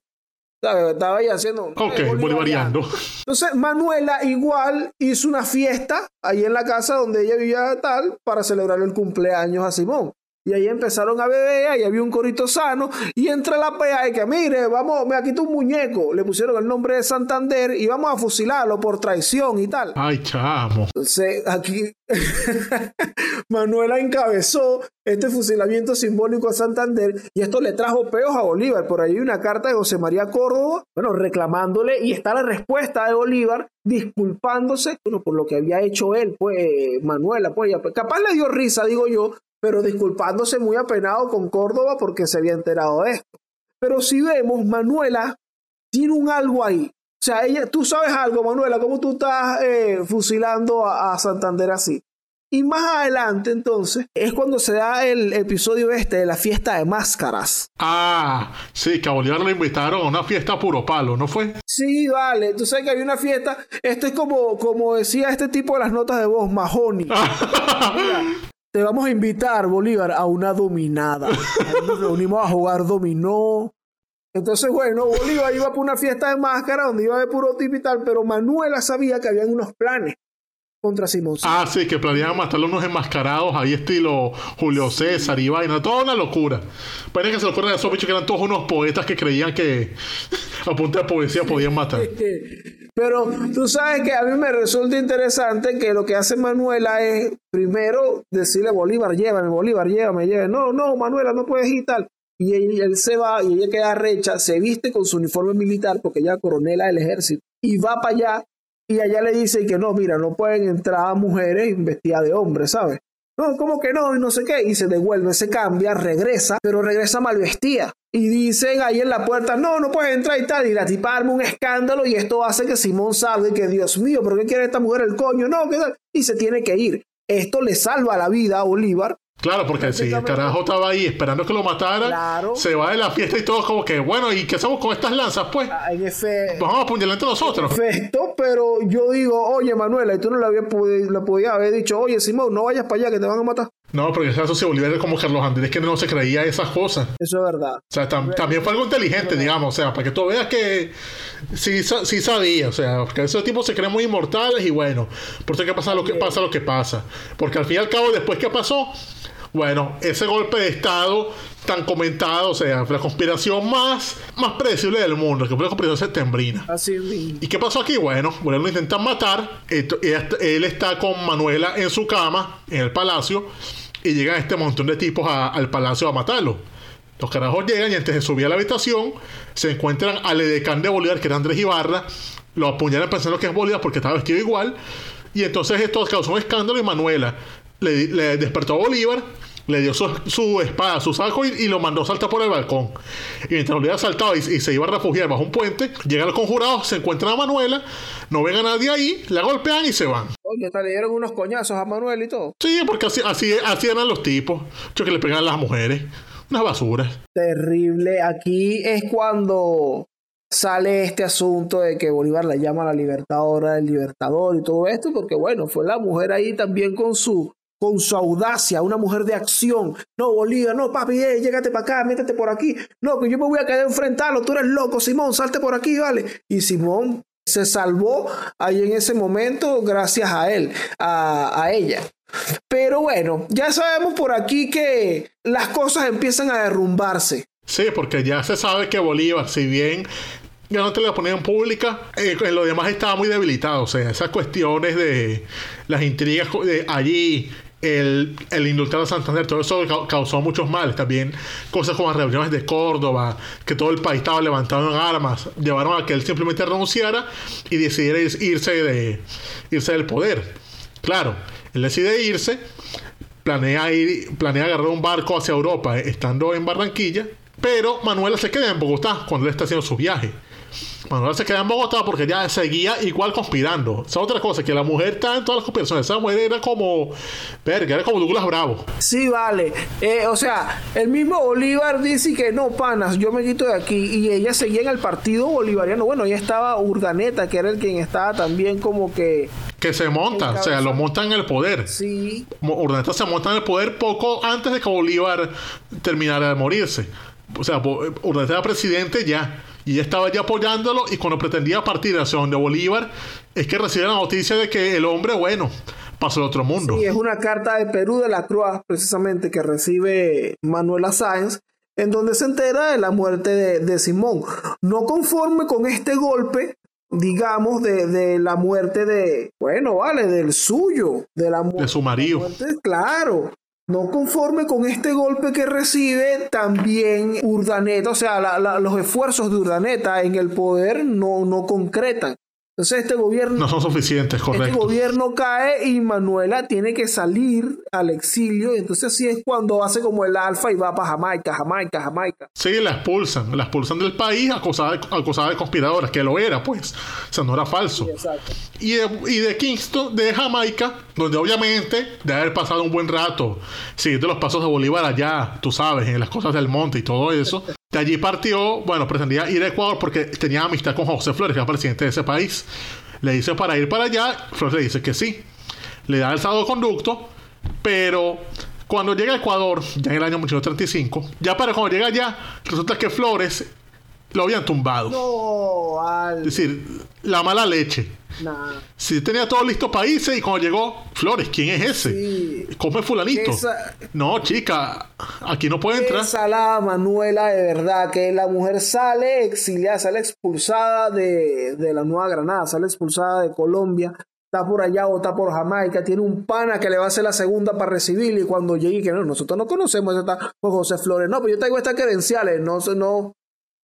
Estaba ahí haciendo. Ok, bolivariano. Entonces, Manuela igual hizo una fiesta ahí en la casa donde ella vivía tal para celebrar el cumpleaños a Simón. Y ahí empezaron a beber, ahí había un corito sano. Y entra la PA y que, mire, vamos, me quitado un muñeco. Le pusieron el nombre de Santander y vamos a fusilarlo por traición y tal. Ay, chamo. Entonces, aquí Manuela encabezó este fusilamiento simbólico a Santander y esto le trajo peos a Bolívar. Por ahí hay una carta de José María Córdoba, bueno, reclamándole y está la respuesta de Bolívar disculpándose bueno, por lo que había hecho él, pues Manuela, pues capaz le dio risa, digo yo, pero disculpándose muy apenado con Córdoba porque se había enterado de esto. Pero si vemos, Manuela tiene un algo ahí. O sea, ella, tú sabes algo, Manuela, cómo tú estás eh, fusilando a, Santander así. Y más adelante, entonces, es cuando se da el episodio este de la fiesta de máscaras. Ah, sí, que a Bolívar le invitaron a una fiesta puro palo, ¿no fue? Sí, vale. Tú sabes que había una fiesta. Esto es como, como decía este tipo de las notas de voz, Mahoney. Te vamos a invitar, Bolívar, a una dominada. nos reunimos a jugar dominó. Entonces, bueno, Bolívar iba por una fiesta de máscara donde iba de puro tipo y tal, pero Manuela sabía que habían unos planes contra Simón. Ah, sí, que planeaban matar unos enmascarados ahí estilo Julio César y vaina, toda una locura. Parece que se lo acuerdan de esos bichos que eran todos unos poetas que creían que a punta de poesía podían matar. Pero tú sabes que a mí me resulta interesante que lo que hace Manuela es primero decirle a Bolívar, llévame, Bolívar, llévame, llévame. No, no, Manuela, no puedes ir tal. Y él, se va y ella queda recha, se viste con su uniforme militar porque ella coronela del ejército y va para allá y allá le dice que no, mira, no pueden entrar mujeres vestidas de hombres, ¿sabes? No, ¿cómo que no? Y no sé qué. Y se devuelve, se cambia, regresa, pero regresa mal vestida. Y dicen ahí en la puerta, no, no puedes entrar y tal. Y la tipa arma un escándalo y esto hace que Simón salga que, Dios mío, ¿por qué quiere esta mujer el coño? No, ¿qué tal? Y se tiene que ir. Esto le salva la vida a Bolívar Claro, porque si el carajo estaba ahí esperando que lo mataran, se va de la fiesta y todo como que, bueno, ¿y qué hacemos con estas lanzas, pues? Ah, en efecto. Vamos a apuñalar entre nosotros. Perfecto, pero yo digo, oye, Manuela, y tú no le, habías le podías haber dicho, oye, Simón, no vayas para allá que te van a matar. No, porque eso se volvió como Carlos Andrés que no se creía esas cosas. Eso es verdad. O sea, también fue algo inteligente, digamos, o sea, para que tú veas que sí, sí sabía, o sea, que esos tipos se creen muy inmortales y bueno, por eso que pasa lo que pasa lo que pasa. Porque al fin y al cabo, después que pasó, bueno, ese golpe de Estado tan comentado, o sea, la conspiración más, más predecible del mundo, que fue la conspiración septembrina. Así ¿Y qué pasó aquí? Bueno, bueno, lo intentan matar, él está con Manuela en su cama, en el palacio, y llegan este montón de tipos al palacio a matarlo. Los carajos llegan y antes de subir a la habitación, se encuentran al edecán de Bolívar, que era Andrés Ibarra, lo apuñalan pensando que es Bolívar porque estaba vestido igual, y entonces esto causó un escándalo y Manuela le, despertó a Bolívar le dio su, su espada, su saco y, y lo mandó a saltar por el balcón. Y mientras lo había saltado y, y se iba a refugiar bajo un puente, llegan los conjurados, se encuentran a Manuela, no ven a nadie ahí, la golpean y se van. Oye, hasta le dieron unos coñazos a Manuel y todo. Sí, porque así, así, así eran los tipos. Yo que le pegan a las mujeres. Unas basuras. Terrible. Aquí es cuando sale este asunto de que Bolívar la llama la libertadora, el libertador y todo esto, porque bueno, fue la mujer ahí también con su con su audacia, una mujer de acción. No, Bolívar, no, papi, eh, llégate para acá, métete por aquí. No, que yo me voy a quedar a enfrentarlo, tú eres loco, Simón, salte por aquí, vale. Y Simón se salvó ahí en ese momento gracias a él, a, a ella. Pero bueno, ya sabemos por aquí que las cosas empiezan a derrumbarse. Sí, porque ya se sabe que Bolívar, si bien ya no te la ponían pública, eh, en lo demás estaba muy debilitado. O sea, esas cuestiones de las intrigas de allí, el, el indultar a Santander, todo eso ca- causó muchos males. También cosas como las reuniones de Córdoba, que todo el país estaba levantado en armas, llevaron a que él simplemente renunciara y decidiera ir- irse, de, irse del poder. Claro, él decide irse, planea ir, planea agarrar un barco hacia Europa, estando en Barranquilla, pero Manuela se queda en Bogotá cuando él está haciendo su viaje. Manuela se queda en Bogotá porque ya seguía igual conspirando. Esa otra cosa, que la mujer está en todas las conspiraciones. Esa mujer era como, verga, era como Douglas Bravo. Sí, vale. Eh, o sea, el mismo Bolívar dice que no, panas, yo me quito de aquí. Y ella seguía en el partido bolivariano. Bueno, ella estaba Urdaneta, que era el quien estaba también como que. Que se monta, o sea, lo montan en el poder. Sí, Urdaneta se monta en el poder poco antes de que Bolívar terminara de morirse. O sea, Urdaneta era presidente ya. Y estaba ya apoyándolo. Y cuando pretendía partir hacia donde Bolívar, es que recibe la noticia de que el hombre, bueno, pasó al otro mundo. y es una carta de Perú de la Cruz, precisamente, que recibe Manuela Sáenz, en donde se entera de la muerte de, de Simón. No conforme con este golpe, digamos, de, de la muerte de, bueno, vale, del suyo, de la mu- De su marido. muerte, claro. No conforme con este golpe que recibe, también Urdaneta, o sea, la- los esfuerzos de Urdaneta en el poder no, no concretan. Entonces este gobierno No son suficientes, este correcto. gobierno cae y Manuela tiene que salir al exilio. Y entonces así es cuando hace como el alfa y va para Jamaica, Jamaica, Jamaica. Sí, la expulsan. La expulsan del país acusada de, acusada de conspiradora, que lo era, pues. O sea, no era falso. Exacto. Y de, y de Kingston, de Jamaica, donde obviamente, de haber pasado un buen rato siguiendo los pasos de Bolívar allá, tú sabes, en las cosas del monte y todo eso, allí partió, bueno, pretendía ir a Ecuador porque tenía amistad con José Flores, que era presidente de ese país. Le dice para ir para allá, Flores le dice que sí. Le da el salvoconducto, pero cuando llega a Ecuador, ya en el año 1835, ya para cuando llega allá, resulta que Flores lo habían tumbado. No, Es al, decir, la mala leche. nah. Si tenía todo listo para irse y cuando llegó, Flores, ¿quién es ese? Sí. ¿Cómo es fulanito? Esa- No, chica, aquí no puede entrar. Esa la Manuela de verdad, que la mujer sale exiliada, sale expulsada de, de la Nueva Granada, sale expulsada de Colombia, está por allá o está por Jamaica, tiene un pana que le va a hacer la segunda para recibirle y cuando llegue, que no, nosotros no conocemos, con José Flores, no, pero yo traigo estas credenciales, no, no,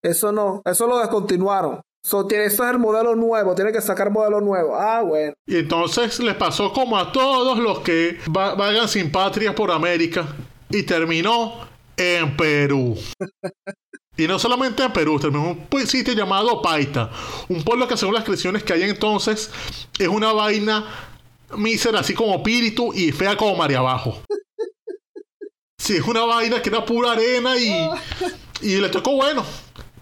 eso no, eso lo descontinuaron. Eso, tiene, eso es el modelo nuevo, tiene que sacar modelo nuevo. Ah, bueno. Y entonces les pasó como a todos los que va- vagan sin patria por América y terminó en Perú. Y no solamente en Perú, terminó en un sitio llamado Paita, un pueblo que según las creaciones que hay entonces es una vaina mísera así como espíritu y fea como María Abajo. Sí, es una vaina que era pura arena y, y le tocó bueno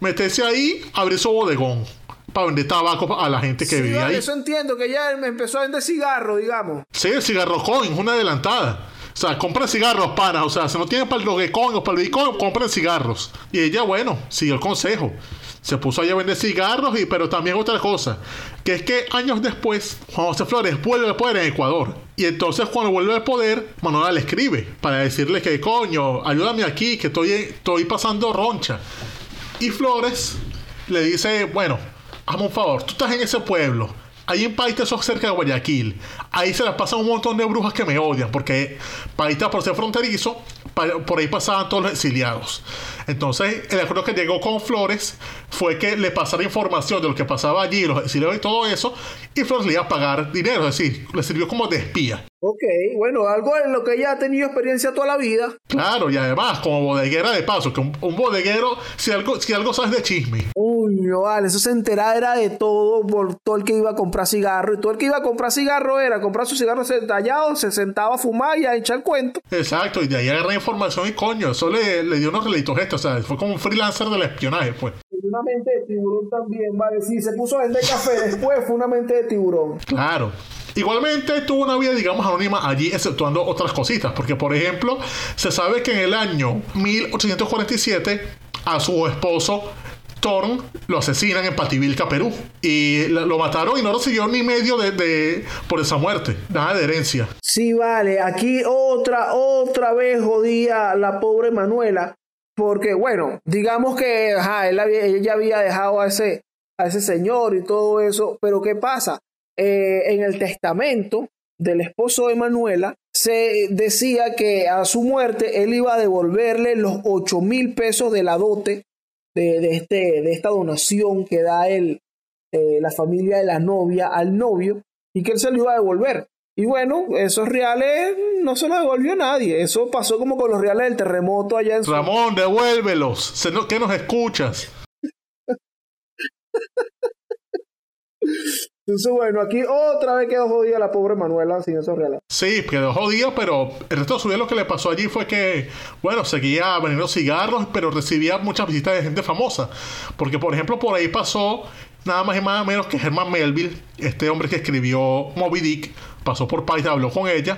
meterse ahí, abrir su bodegón para vender tabaco a la gente que Sí, vivía vale, ahí. eso entiendo, que ya me empezó a vender cigarro, digamos. Sí, el cigarro coin, una adelantada. O sea, compren cigarros, panas. O sea, si no tienen para el Dogecoin o para el Bitcoin, compren cigarros. Y ella, bueno, siguió el consejo. Se puso ahí a vender cigarros, y, pero también otra cosa, que es que años después, Juan José Flores vuelve al poder en Ecuador. Y entonces cuando vuelve al poder, Manuela le escribe para decirle que, coño, ayúdame aquí, que estoy, estoy pasando roncha. Y Flores le dice, bueno, hazme un favor, tú estás en ese pueblo, ahí en Paita, eso es cerca de Guayaquil, ahí se las pasan un montón de brujas que me odian, porque Paita, por ser fronterizo, por ahí pasaban todos los exiliados. Entonces, el acuerdo que llegó con Flores fue que le pasara información de lo que pasaba allí, los exiliados y todo eso, y Flores le iba a pagar dinero, es decir, le sirvió como de espía. Ok, bueno, algo en lo que ella ha tenido experiencia toda la vida. Claro, y además, como bodeguera de paso, que un, un bodeguero, si algo, si algo sabes de chisme. Uy, no, vale, eso se enteraba era de todo por todo el que iba a comprar cigarro. Y todo el que iba a comprar cigarro era comprar su cigarro tallado, se sentaba a fumar y a echar cuento. Exacto, y de ahí agarré información y coño, eso le, le dio unos relitos o sea, fue como un freelancer del espionaje, pues. Una mente de tiburón también, vale. Sí, se puso a vender café después, fue una mente de tiburón. Claro. Igualmente tuvo una vida, digamos, anónima allí, exceptuando otras cositas, porque por ejemplo, se sabe que en el año 1847 a su esposo Thorn lo asesinan en Pativilca, Perú, y lo lo mataron y no recibió ni medio de, de- por esa muerte, nada de herencia. Sí, vale, aquí otra, otra vez jodía la pobre Manuela, porque bueno, digamos que ajá, él había- ella había dejado a ese, a ese señor y todo eso, pero ¿qué pasa? Eh, en el testamento del esposo de Manuela se decía que a su muerte él iba a devolverle los 8 mil pesos de la dote de, de este, de esta donación que da él, eh, la familia de la novia al novio y que él se lo iba a devolver. Y bueno, esos reales no se los devolvió nadie. Eso pasó como con los reales del terremoto allá en su... Ramón, devuélvelos, ¿qué nos escuchas? Entonces, bueno, aquí otra vez quedó jodida la pobre Manuela sin esos reales. Sí, quedó jodido, pero el resto de su vida lo que le pasó allí fue que, bueno, seguía vendiendo cigarros, pero recibía muchas visitas de gente famosa. Porque, por ejemplo, por ahí pasó nada más y nada menos que Herman Melville, este hombre que escribió Moby Dick, pasó por País, habló con ella.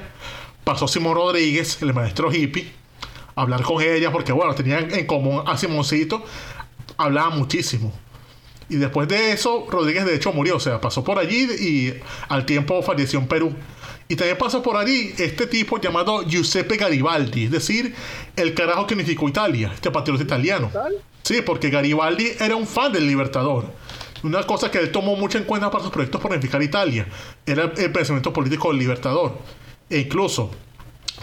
Pasó Simón Rodríguez, el maestro hippie, a hablar con ella, porque, bueno, tenían en común a Simoncito, hablaban muchísimo. Y después de eso, Rodríguez de hecho murió, o sea, pasó por allí y al tiempo falleció en Perú. Y también pasó por allí este tipo llamado Giuseppe Garibaldi, es decir, el carajo que unificó Italia, este patriota italiano. Sí, porque Garibaldi era un fan del Libertador. Una cosa que él tomó mucho en cuenta para sus proyectos por unificar Italia era el pensamiento político del Libertador. E incluso,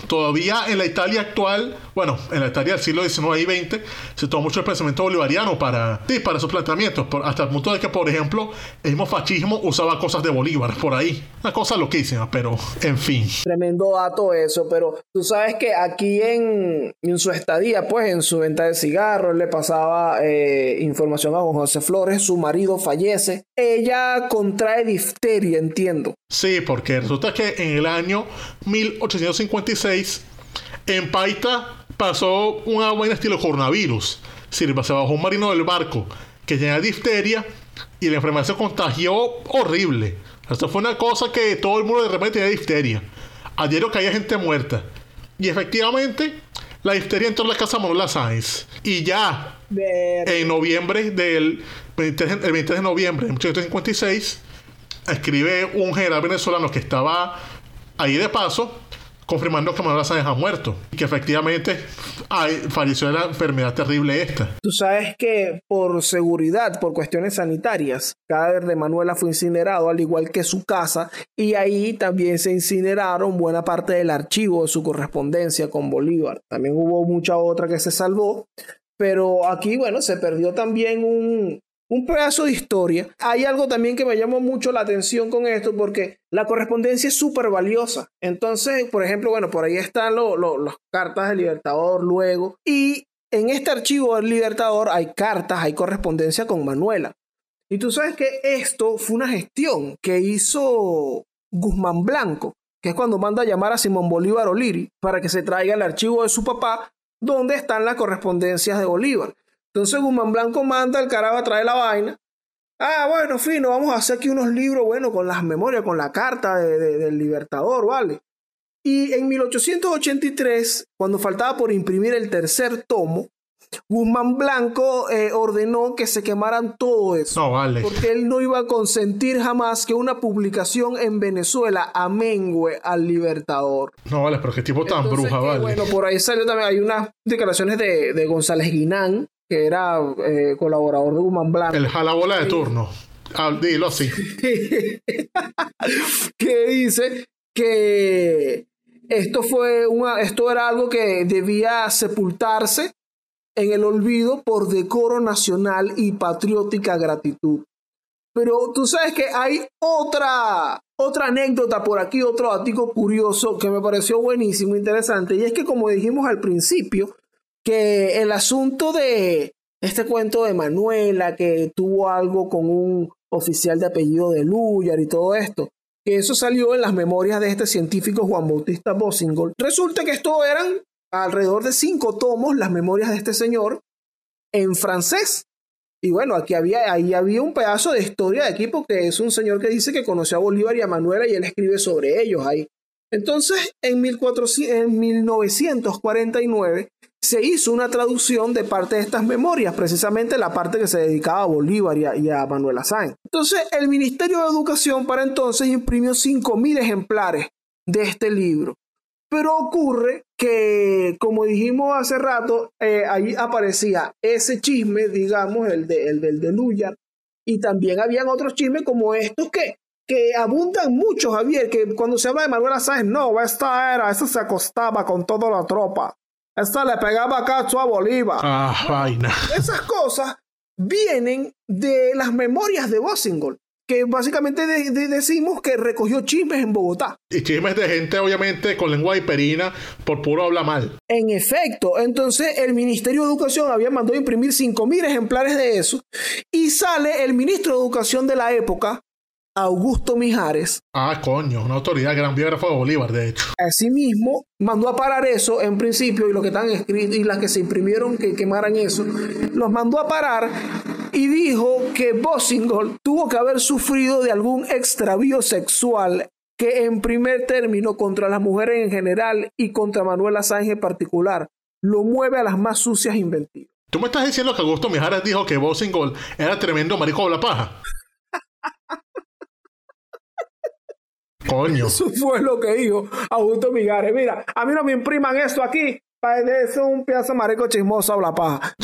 todavía en la Italia actual, bueno, en la Italia del siglo XIX y XX, se tomó mucho el pensamiento bolivariano para, sí, para sus planteamientos, hasta el punto de que, por ejemplo, el mismo fascismo usaba cosas de Bolívar por ahí. Una cosa loquísima, pero en fin. Tremendo dato eso, pero tú sabes que aquí en, en su estadía, pues en su venta de cigarros, le pasaba eh, información a don José Flores, su marido fallece, ella contrae difteria, entiendo. Sí, porque resulta que en el año 1856 en Paita pasó una buena estilo coronavirus. Sí, se bajó un marino del barco que tenía difteria y la enfermedad se contagió horrible. Esto fue una cosa que todo el mundo de repente tenía difteria. Ayer había gente muerta. Y efectivamente, la difteria entró en la casa de Manuela Sáenz. Y ya en noviembre del 23, el 23 de noviembre de 1856 escribe un general venezolano que estaba ahí de paso confirmando que Manuel Sáenz ha muerto y que efectivamente falleció de la enfermedad terrible esta. Tú sabes que por seguridad, por cuestiones sanitarias, cadáver de Manuela fue incinerado, al igual que su casa, y ahí también se incineraron buena parte del archivo de su correspondencia con Bolívar. También hubo mucha otra que se salvó, pero aquí, bueno, se perdió también un, un pedazo de historia. Hay algo también que me llamó mucho la atención con esto, porque la correspondencia es súper valiosa. Entonces, por ejemplo, bueno, por ahí están las cartas del Libertador luego, y en este archivo del Libertador hay cartas, hay correspondencia con Manuela. Y tú sabes que esto fue una gestión que hizo Guzmán Blanco, que es cuando manda a llamar a Simón Bolívar O'Leary para que se traiga el archivo de su papá, donde están las correspondencias de Bolívar. Entonces Guzmán Blanco manda al carajo a traer la vaina. Ah, bueno, fino, vamos a hacer aquí unos libros, bueno, con las memorias, con la carta de- de- del Libertador, ¿vale? Y en 1883, cuando faltaba por imprimir el tercer tomo, Guzmán Blanco eh, ordenó que se quemaran todo eso. No, vale. Porque él no iba a consentir jamás que una publicación en Venezuela amengue al Libertador. No, vale, pero qué tipo tan Entonces, bruja, que, vale. Bueno, por ahí salió también, hay unas declaraciones de, de González Guinán, que era eh, colaborador de Guzmán Blanco. El jalabola de turno. Ah, dilo así. que dice que esto fue una, esto era algo que debía sepultarse en el olvido por decoro nacional y patriótica gratitud. Pero tú sabes que hay otra, otra anécdota por aquí, otro artículo curioso que me pareció buenísimo, interesante, y es que como dijimos al principio, que el asunto de este cuento de Manuela, que tuvo algo con un oficial de apellido de Luyar y todo esto, que eso salió en las memorias de este científico Juan Bautista Bossingol. Resulta que esto eran alrededor de cinco tomos, las memorias de este señor, en francés. Y bueno, aquí había, ahí había un pedazo de historia de equipo que es un señor que dice que conoció a Bolívar y a Manuela y él escribe sobre ellos ahí. Entonces, en, 1400, en 1949 se hizo una traducción de parte de estas memorias, precisamente la parte que se dedicaba a Bolívar y a, Manuela Sáenz. Entonces, el Ministerio de Educación para entonces imprimió 5.000 ejemplares de este libro. Pero ocurre que, como dijimos hace rato, eh, ahí aparecía ese chisme, digamos, el, de, el del de Luya, y también habían otros chismes como estos que, que abundan mucho, Javier, que cuando se habla de Manuela Sáenz, no, esta era, esa se acostaba con toda la tropa. Esta le pegaba cacho a Bolívar. Ah, vaina. Esas cosas vienen de las memorias de Bossingol que básicamente decimos que recogió chismes en Bogotá. Y chismes de gente, obviamente, con lengua hiperina por puro habla mal. En efecto, entonces el Ministerio de Educación había mandado imprimir 5.000 ejemplares de eso y sale el ministro de Educación de la época, Augusto Mijares. Ah, coño, una autoridad gran biógrafo de Bolívar, de hecho. Asimismo, mandó a parar eso en principio y lo que están escritos y las que se imprimieron que quemaran eso, los mandó a parar y dijo que Bossingol tuvo que haber sufrido de algún extravío sexual que en primer término contra las mujeres en general y contra Manuela Sáenz en particular lo mueve a las más sucias inventivas. ¿Tú me estás diciendo que Augusto Mijares dijo que Bossingol era tremendo marico de la paja? Coño. Eso fue lo que dijo Augusto Mijares. Mira, a mí no me impriman esto aquí es un pedazo marico chismoso la paja.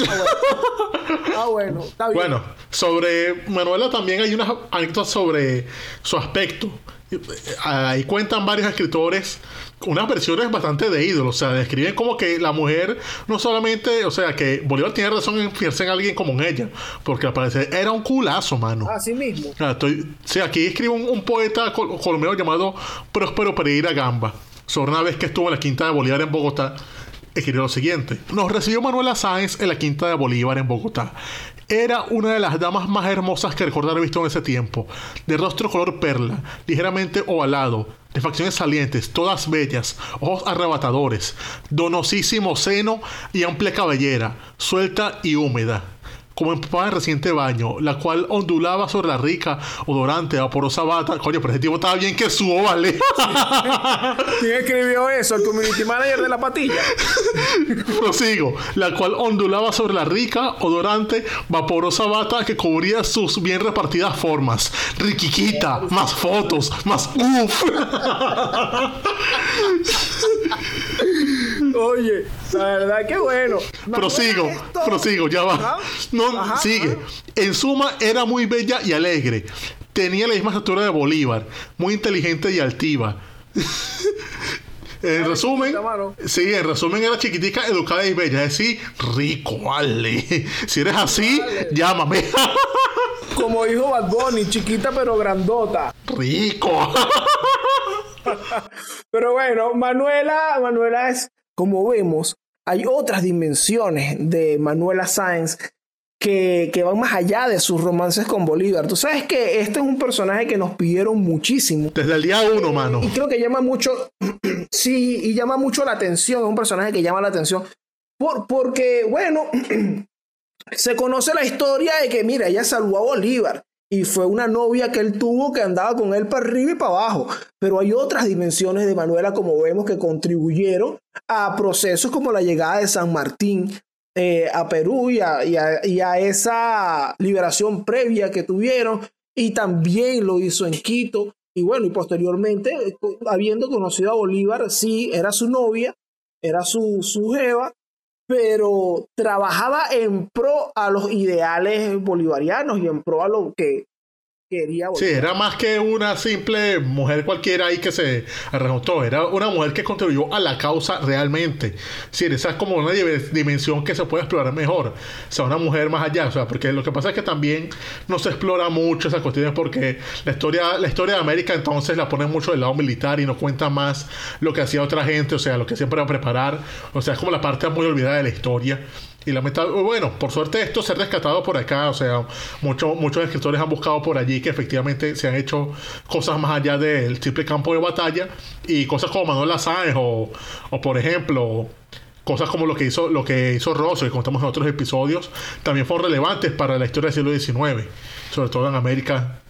Ah, bueno. está bien. Bueno, sobre Manuela también hay unas anécdotas sobre su aspecto. Ahí cuentan varios escritores unas versiones bastante de ídolo. O sea, describen como que la mujer no solamente, o sea, que Bolívar tiene razón en fijarse en alguien como ella, porque al parecer era un culazo, mano. Así mismo. O estoy, sí, aquí escribe un, poeta colombiano llamado Próspero Pereira Gamba, sobre una vez que estuvo en la quinta de Bolívar en Bogotá escribió lo siguiente. Nos recibió Manuela Sáenz en la Quinta de Bolívar en Bogotá. Era una de las damas más hermosas que recordar haber visto en ese tiempo, de rostro color perla, ligeramente ovalado, de facciones salientes, todas bellas, ojos arrebatadores, donosísimo seno y amplia cabellera, suelta y húmeda como empapada en reciente baño, la cual ondulaba sobre la rica, odorante, vaporosa bata. Coño, pero ese tipo estaba bien que subo, ¿vale? ¿Quién escribió eso? ¿El community manager de la patilla? Prosigo. La cual ondulaba sobre la rica, odorante, vaporosa bata que cubría sus bien repartidas formas. Riquiquita, más fotos, más uff. Oye, la verdad que bueno. Prosigo, prosigo, ya va. No, sigue. En suma, era muy bella y alegre. Tenía la misma estatura de Bolívar, muy inteligente y altiva. en resumen, sí, en resumen era chiquitica, educada y bella. Es decir, rico, vale. Si eres así, llámame. Como dijo Bad Bunny, chiquita pero grandota. Rico. pero bueno, Manuela, Manuela es como vemos, hay otras dimensiones de Manuela Sáenz que, van más allá de sus romances con Bolívar. Tú sabes que este es un personaje que nos pidieron muchísimo. Desde el día uno, mano. Y creo que llama mucho, sí, y llama mucho la atención, es un personaje que llama la atención. Por, porque, bueno, se conoce la historia de que, mira, ella salvó a Bolívar y fue una novia que él tuvo que andaba con él para arriba y para abajo. Pero hay otras dimensiones de Manuela, como vemos, que contribuyeron a procesos como la llegada de San Martín eh, a Perú y a, y, a, esa liberación previa que tuvieron. Y también lo hizo en Quito. Y bueno, y posteriormente, habiendo conocido a Bolívar, sí, era su novia, era su, su jeva, pero trabajaba en pro a los ideales bolivarianos y en pro a lo que quería Sí, era más que una simple mujer cualquiera ahí que se arremontó. Era una mujer que contribuyó a la causa realmente. Sí, esa es como una dimensión que se puede explorar mejor. O sea, una mujer más allá. O sea, porque lo que pasa es que también no se explora mucho esas cuestiones porque la historia, la historia de América entonces la pone mucho del lado militar y no cuenta más lo que hacía otra gente, o sea, lo que siempre va a preparar. O sea, es como la parte muy olvidada de la historia. Y lamentable, bueno, por suerte esto se ha rescatado por acá, o sea, muchos muchos escritores han buscado por allí que efectivamente se han hecho cosas más allá del simple campo de batalla y cosas como Manuel Sáenz o, o por ejemplo cosas como lo que hizo lo que hizo Rosso que contamos en otros episodios también fueron relevantes para la historia del siglo XIX sobre todo en América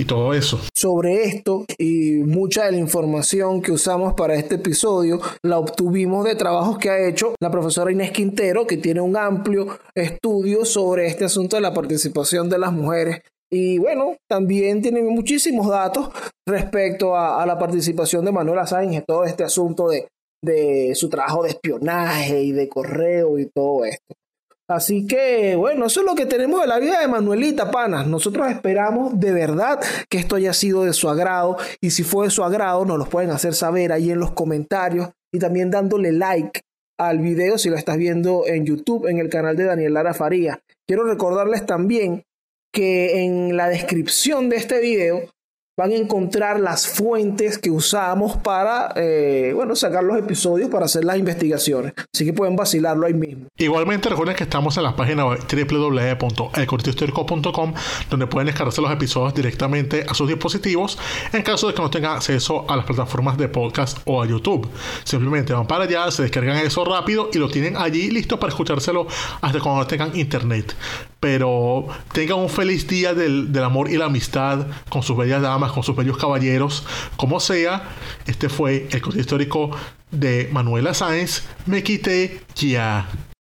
y todo eso. Sobre esto y mucha de la información que usamos para este episodio la obtuvimos de trabajos que ha hecho la profesora Inés Quintero, que tiene un amplio estudio sobre este asunto de la participación de las mujeres y bueno, también tiene muchísimos datos respecto a, la participación de Manuela Sáenz en todo este asunto de, de, su trabajo de espionaje y de correo y todo esto. Así que, bueno, eso es lo que tenemos de la vida de Manuelita Panas. Nosotros esperamos de verdad que esto haya sido de su agrado. Y si fue de su agrado, nos lo pueden hacer saber ahí en los comentarios. Y también dándole like al video si lo estás viendo en YouTube, en el canal de Daniel Lara Faría. Quiero recordarles también que en la descripción de este video van a encontrar las fuentes que usamos para, eh, bueno, sacar los episodios para hacer las investigaciones. Así que pueden vacilarlo ahí mismo. Igualmente recuerden que estamos en la página www.elcortitohistórico.com donde pueden descargarse los episodios directamente a sus dispositivos en caso de que no tengan acceso a las plataformas de podcast o a YouTube. Simplemente van para allá, se descargan eso rápido y lo tienen allí listo para escuchárselo hasta cuando tengan internet. Pero tengan un feliz día del, del amor y la amistad con sus bellas damas con sus bellos caballeros, como sea. Este fue el corte histórico de Manuela Sáenz. Me quité ya.